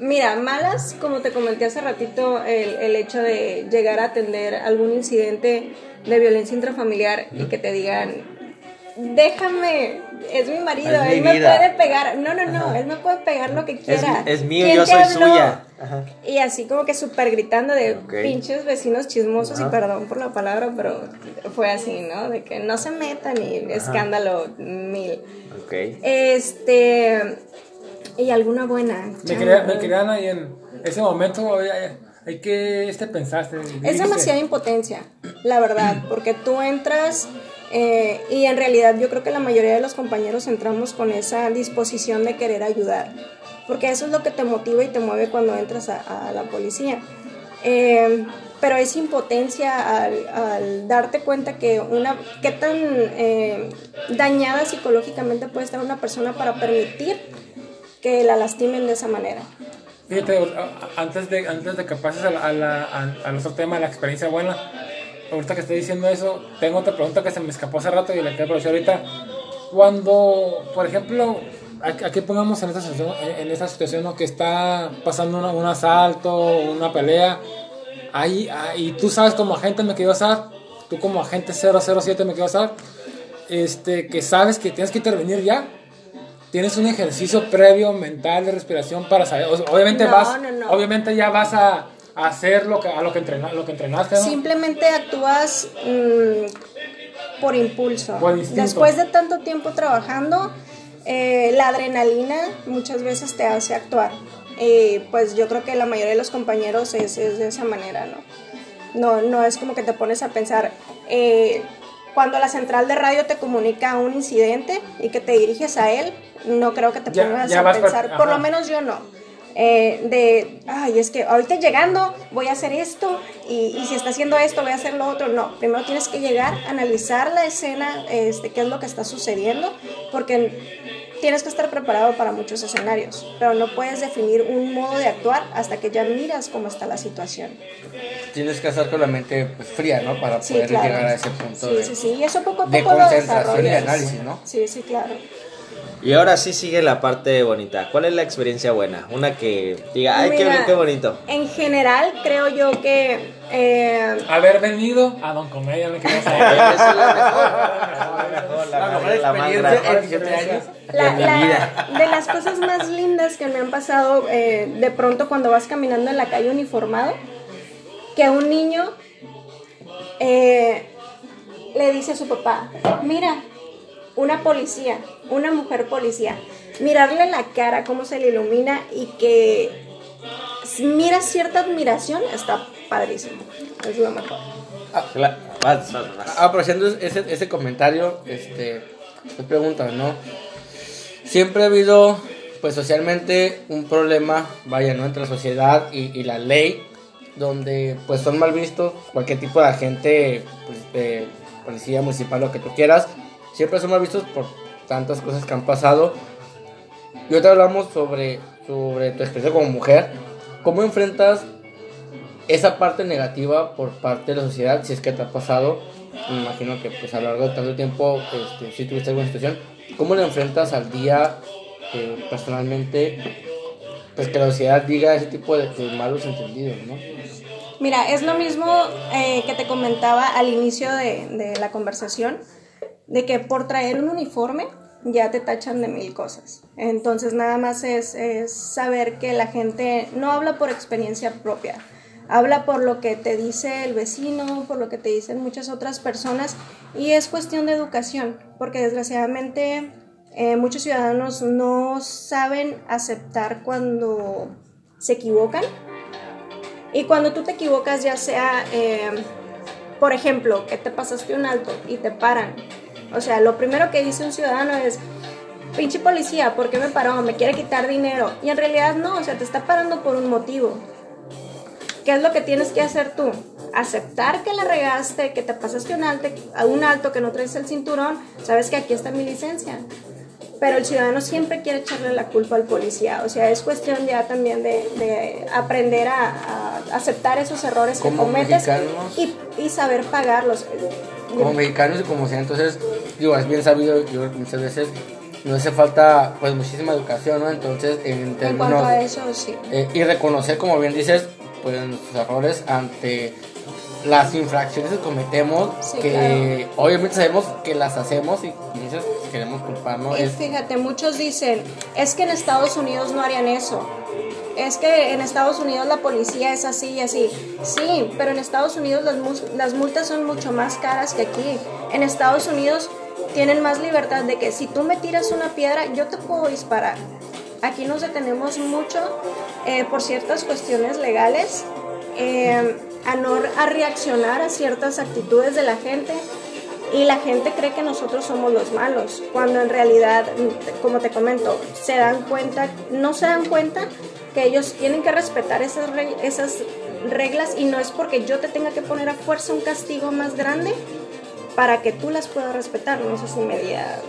Mira, malas, como te comenté hace ratito, el, el hecho de llegar a atender algún incidente de violencia intrafamiliar y que te digan, déjame, es mi marido, Es mi él me vida". puede pegar. No, no, no, él me puede pegar lo que quiera. es mío, ¿Quién yo te soy habló? suya. Ajá. Y así como que súper gritando de pinches vecinos chismosos Ajá. y perdón por la palabra, pero fue así, ¿no? De que no se metan y escándalo mil. Ok. Este... Y alguna buena. Me quería, me Ana, y en ese momento oye, hay, hay que este pensaste. Es demasiada impotencia, la verdad, porque tú entras eh, y en realidad yo creo que la mayoría de los compañeros entramos con esa disposición de querer ayudar, porque eso es lo que te motiva y te mueve cuando entras a, la policía. Eh, pero es impotencia al, darte cuenta que una qué tan eh, dañada psicológicamente puede estar una persona para permitir que la lastimen de esa manera. Fíjate, antes de, antes de que pases a la- a otro tema, la experiencia buena, ahorita que estoy diciendo eso, tengo otra pregunta que se me escapó hace rato y la quiero aprovechar ahorita. Cuando, por ejemplo, aquí, pongamos en esta situación, en esta situación ¿no? que está pasando una- un asalto, una pelea, ahí, ahí tú sabes como agente me quiero usar tú como agente 007 me quiero saber, este, que sabes que tienes que intervenir ya. Tienes un ejercicio previo mental de respiración para saber. o- Obviamente No, vas, no, obviamente ya vas a hacer lo que a lo que entrena, lo que entrenaste, ¿no? Simplemente actúas mm, por impulso. Por. Después de tanto tiempo trabajando, eh, la adrenalina muchas veces te hace actuar. Y pues yo creo que la mayoría de los compañeros es, es de esa manera, ¿no? No, no es como que te pones a pensar. eh, cuando la central de radio te comunica un incidente y que te diriges a él, no creo que te pongas ya a pensar. Por lo menos yo no. Eh, de, ay, es que ahorita llegando voy a hacer esto y, y si está haciendo esto voy a hacer lo otro. No, primero tienes que llegar, analizar la escena, este, qué es lo que está sucediendo, porque tienes que estar preparado para muchos escenarios, pero no puedes definir un modo de actuar hasta que ya miras cómo está la situación. Tienes que estar con la mente pues, fría, ¿no? Para Sí, poder claro. llegar a ese punto Sí, de... sí, sí, y eso poco a de poco lo concentración y desarrollas. análisis, ¿no? Sí, sí, claro. Y ahora sí sigue la parte bonita. ¿Cuál es la experiencia buena? Una que diga, ay, qué, Mira, qué bonito. En general, creo yo que eh, Haber venido a Don Comedia, me quería [LAUGHS] saber. [LAUGHS] Esa es la mejor, la mejor, la La mejor, mejor la más experiencia grande. en 17 años. La- de mi la- vida. de las cosas más lindas que me han pasado eh, de pronto cuando vas caminando en la calle uniformado, que un niño eh, le dice a su papá, mira, una policía, una mujer policía, mirarle la cara, cómo se le ilumina y que mira cierta admiración, está padrísimo, es lo mejor. Cla- vas, vas, vas. Aprovechando ese, ese comentario, este, te pregunto, ¿no? Siempre ha habido, pues socialmente, un problema, vaya, ¿no? Entre la sociedad y, y la ley, donde pues son mal vistos cualquier tipo de agente, pues, de policía municipal, lo que tú quieras, siempre son mal vistos por tantas cosas que han pasado. Y ahorita hablamos sobre, sobre tu experiencia como mujer, ¿cómo enfrentas esa parte negativa por parte de la sociedad, si es que te ha pasado, me imagino que pues a lo largo de tanto tiempo, este, si tuviste alguna situación, ¿cómo la enfrentas al día eh, personalmente? Pues que la sociedad diga ese tipo de, de malos entendidos, ¿no? Mira, es lo mismo eh, que te comentaba al inicio de, de la conversación, de que por traer un uniforme ya te tachan de mil cosas. Entonces nada más es, saber que la gente no habla por experiencia propia, habla por lo que te dice el vecino, por lo que te dicen muchas otras personas y es cuestión de educación, porque desgraciadamente eh, muchos ciudadanos no saben aceptar cuando se equivocan y cuando tú te equivocas, ya sea, eh, por ejemplo, que te pasaste un alto y te paran. O sea, lo primero que dice un ciudadano es, pinche policía, ¿por qué me paró? Me quiere quitar dinero. Y en realidad no, o sea, te está parando por un motivo. ¿Qué es lo que tienes que hacer tú? Aceptar que la regaste, que te pasaste un alto, a un alto, que no traes el cinturón, sabes que aquí está mi licencia. Pero el ciudadano siempre quiere echarle la culpa al policía. O sea, es cuestión ya también de, de aprender a, a aceptar esos errores que cometes mexicanos. y, y saber pagarlos. Como mexicanos y como sea, entonces, digo, es bien sabido, yo muchas veces nos hace falta pues muchísima educación, ¿no? Entonces, en En términos... cuanto a eso, sí. Eh, y reconocer, como bien dices, pues nuestros errores ante las infracciones que cometemos, Sí, que obviamente sabemos que las hacemos y dices, queremos culparnos. Y Es, fíjate, muchos dicen, es que en Estados Unidos no harían eso. Es que en Estados Unidos la policía es así y así. Sí, pero en Estados Unidos las, multas son mucho más caras que aquí. En Estados Unidos tienen más libertad de que si tú me tiras una piedra, yo te puedo disparar. Aquí nos detenemos mucho eh, por ciertas cuestiones legales, eh, a no a reaccionar a ciertas actitudes de la gente y la gente cree que nosotros somos los malos, cuando en realidad, como te comento, se dan cuenta, no se dan cuenta que ellos tienen que respetar esas, esas reglas y no es porque yo te tenga que poner a fuerza un castigo más grande para que tú las puedas respetar, no sé si me di a,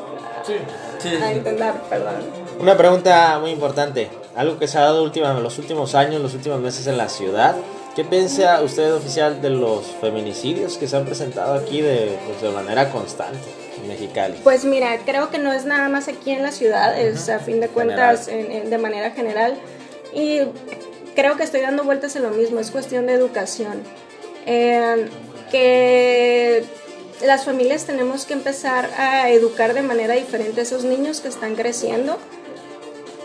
a entender, perdón. Una pregunta muy importante. Algo que se ha dado última, en los últimos años, los últimos meses en la ciudad. ¿Qué piensa usted, oficial, de los feminicidios que se han presentado aquí de, pues, de manera constante en Mexicali? Pues mira, creo que no es nada más aquí en la ciudad, es a fin de cuentas en- en- de manera general. Y creo que estoy dando vueltas en lo mismo, es cuestión de educación. Eh, que las familias tenemos que empezar a educar de manera diferente a esos niños que están creciendo,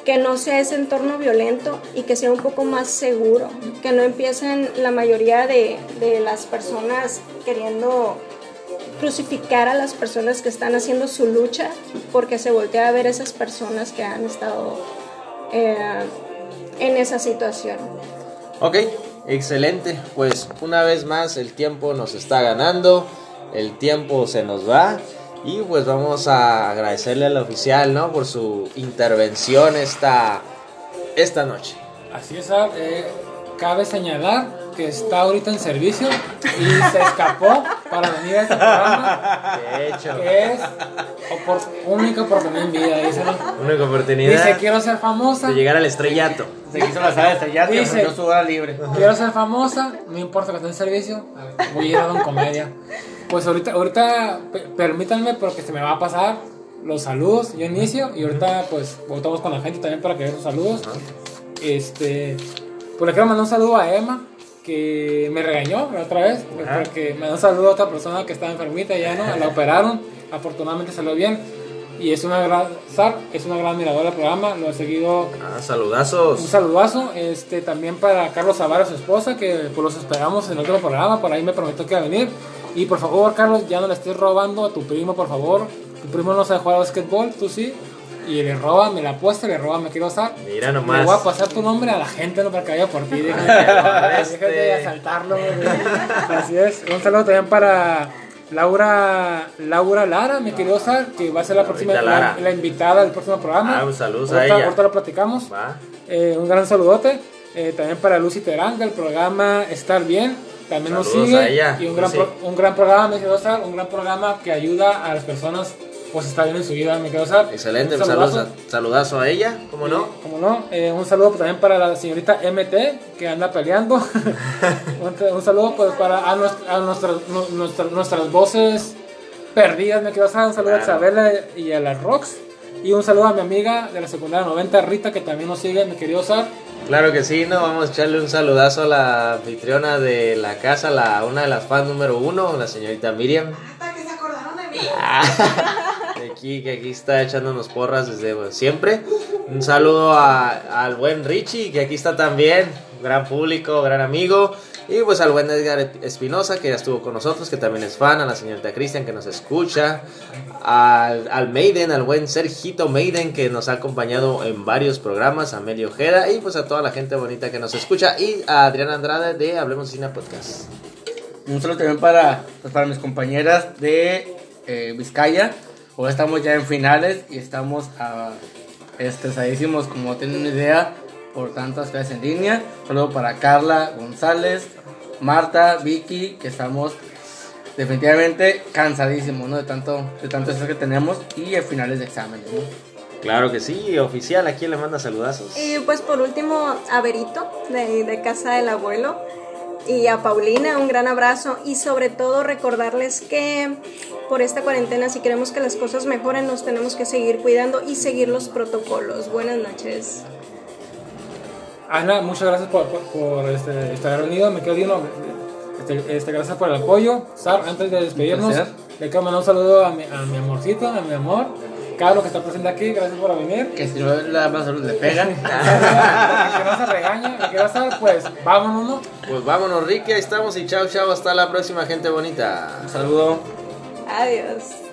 que no sea ese entorno violento y que sea un poco más seguro, que no empiecen la mayoría de, de las personas queriendo crucificar a las personas que están haciendo su lucha porque se voltea a ver esas personas que han estado eh, en esa situación. Ok, excelente. Pues una vez más el tiempo nos está ganando, el tiempo se nos va y pues vamos a agradecerle al oficial, ¿no? Por su intervención esta, esta noche. Así es, eh, cabe señalar que está ahorita en servicio y se escapó para venir a este programa. De hecho, Que es opor- única oportunidad en vida, dice, ¿no? única oportunidad Dice, quiero ser famosa, de llegar al estrellato. Se quiso la sala de estrellar y Dice- ofreció su hora libre. quiero ser famosa, no importa que esté en servicio, voy a ir a Don Comedia. Pues ahorita, ahorita pe- permítanme porque se me va a pasar los saludos, yo inicio y ahorita pues votamos con la gente también para que dé sus saludos. Este, pues le quiero mandar un saludo a Emma que me regañó otra vez porque me mandó un saludo a otra persona que estaba enfermita ya no, la operaron, afortunadamente salió bien y es una gran Sar, es una gran miradora del programa, lo he seguido Ah, un saludazos. saludazo, este también para Carlos Zavara, su esposa, que pues los esperamos en otro programa, por ahí me prometió que iba a venir. Y por favor, Carlos, ya no le estés robando a tu primo, por favor. Tu primo no sabe jugar basquetbol, tú sí. Y le roba, me la apuesta, le roba, me quiero usar. Mira Le nomás. voy a pasar tu nombre a la gente, no para que vaya por ti. Déjate, [LAUGHS] Este. déjate de asaltarlo. Así es. Un saludo también para Laura Laura Lara, mi querido Sar, que va a ser la próxima la, la invitada del próximo programa. Ah, un saludo a ella. Ahorita lo platicamos. Va. Eh, un gran saludote. Eh, también para Lucy Terán del programa Estar Bien. También nos sigue. a ella, y un gran, pro- un gran programa, me quedo Sar, un gran programa que ayuda a las personas pues a estar bien en su vida, me quedo Sar. Excelente, Un un saludazo. saludazo, saludazo a ella, ¿cómo no? Como no, Eh, un saludo también para la señorita MT que anda peleando. [LAUGHS] un, un saludo pues para a, nuestra- a nuestras, nu- nuestra- nuestras voces perdidas, me quiero Sar. Un saludo a. Isabela y a las Rocks. Y un saludo a mi amiga de la secundaria 90, Rita, que también nos sigue, mi querido Sar. Claro que sí, ¿no? Vamos a echarle un saludazo a la anfitriona de la casa, la, una de las fans número uno, la señorita Miriam. Hasta que se acordaron de mí. [LAUGHS] Aquí, que aquí está echándonos porras desde siempre. Un saludo a- al buen Richie, que aquí está también, gran público, gran amigo. Y pues al buen Edgar Espinosa, que ya estuvo con nosotros, que también es fan, a la señorita Cristian, que nos escucha, al, al Maiden, al buen Sergito Maiden, que nos ha acompañado en varios programas, a Melio Ojeda, y pues a toda la gente bonita que nos escucha, y a Adriana Andrade de Hablemos Cine Podcast. Un saludo también para, pues, para mis compañeras de eh, Vizcaya. Hoy estamos ya en finales y estamos ah, estresadísimos, como tienen una idea, por tantas clases en línea. Saludo para Carla González, Marta, Vicky, que estamos definitivamente cansadísimos ¿no? de tanto de tanto estrés que tenemos y en finales de exámenes. ¿no? Claro que sí, oficial, ¿a quién le manda saludazos? Y pues por último a Berito de, de casa del abuelo y a Paulina un gran abrazo y sobre todo recordarles que por esta cuarentena si queremos que las cosas mejoren nos tenemos que seguir cuidando y seguir los protocolos. Buenas noches. Ana, muchas gracias por, por, por, este, estar reunido. Me quedo Dino. Este, este, gracias por el apoyo. Sar, antes de despedirnos, le quiero mandar un saludo a mi, a mi amorcito, a mi amor. Carlos, que está presente aquí, gracias por venir. Que si no la más salud le pegan. [LAUGHS] que no se regañe, me quiero estar, pues vámonos, ¿no? Pues vámonos, Ricky, ahí estamos y chao, chao, hasta la próxima, gente bonita. Un saludo. Adiós.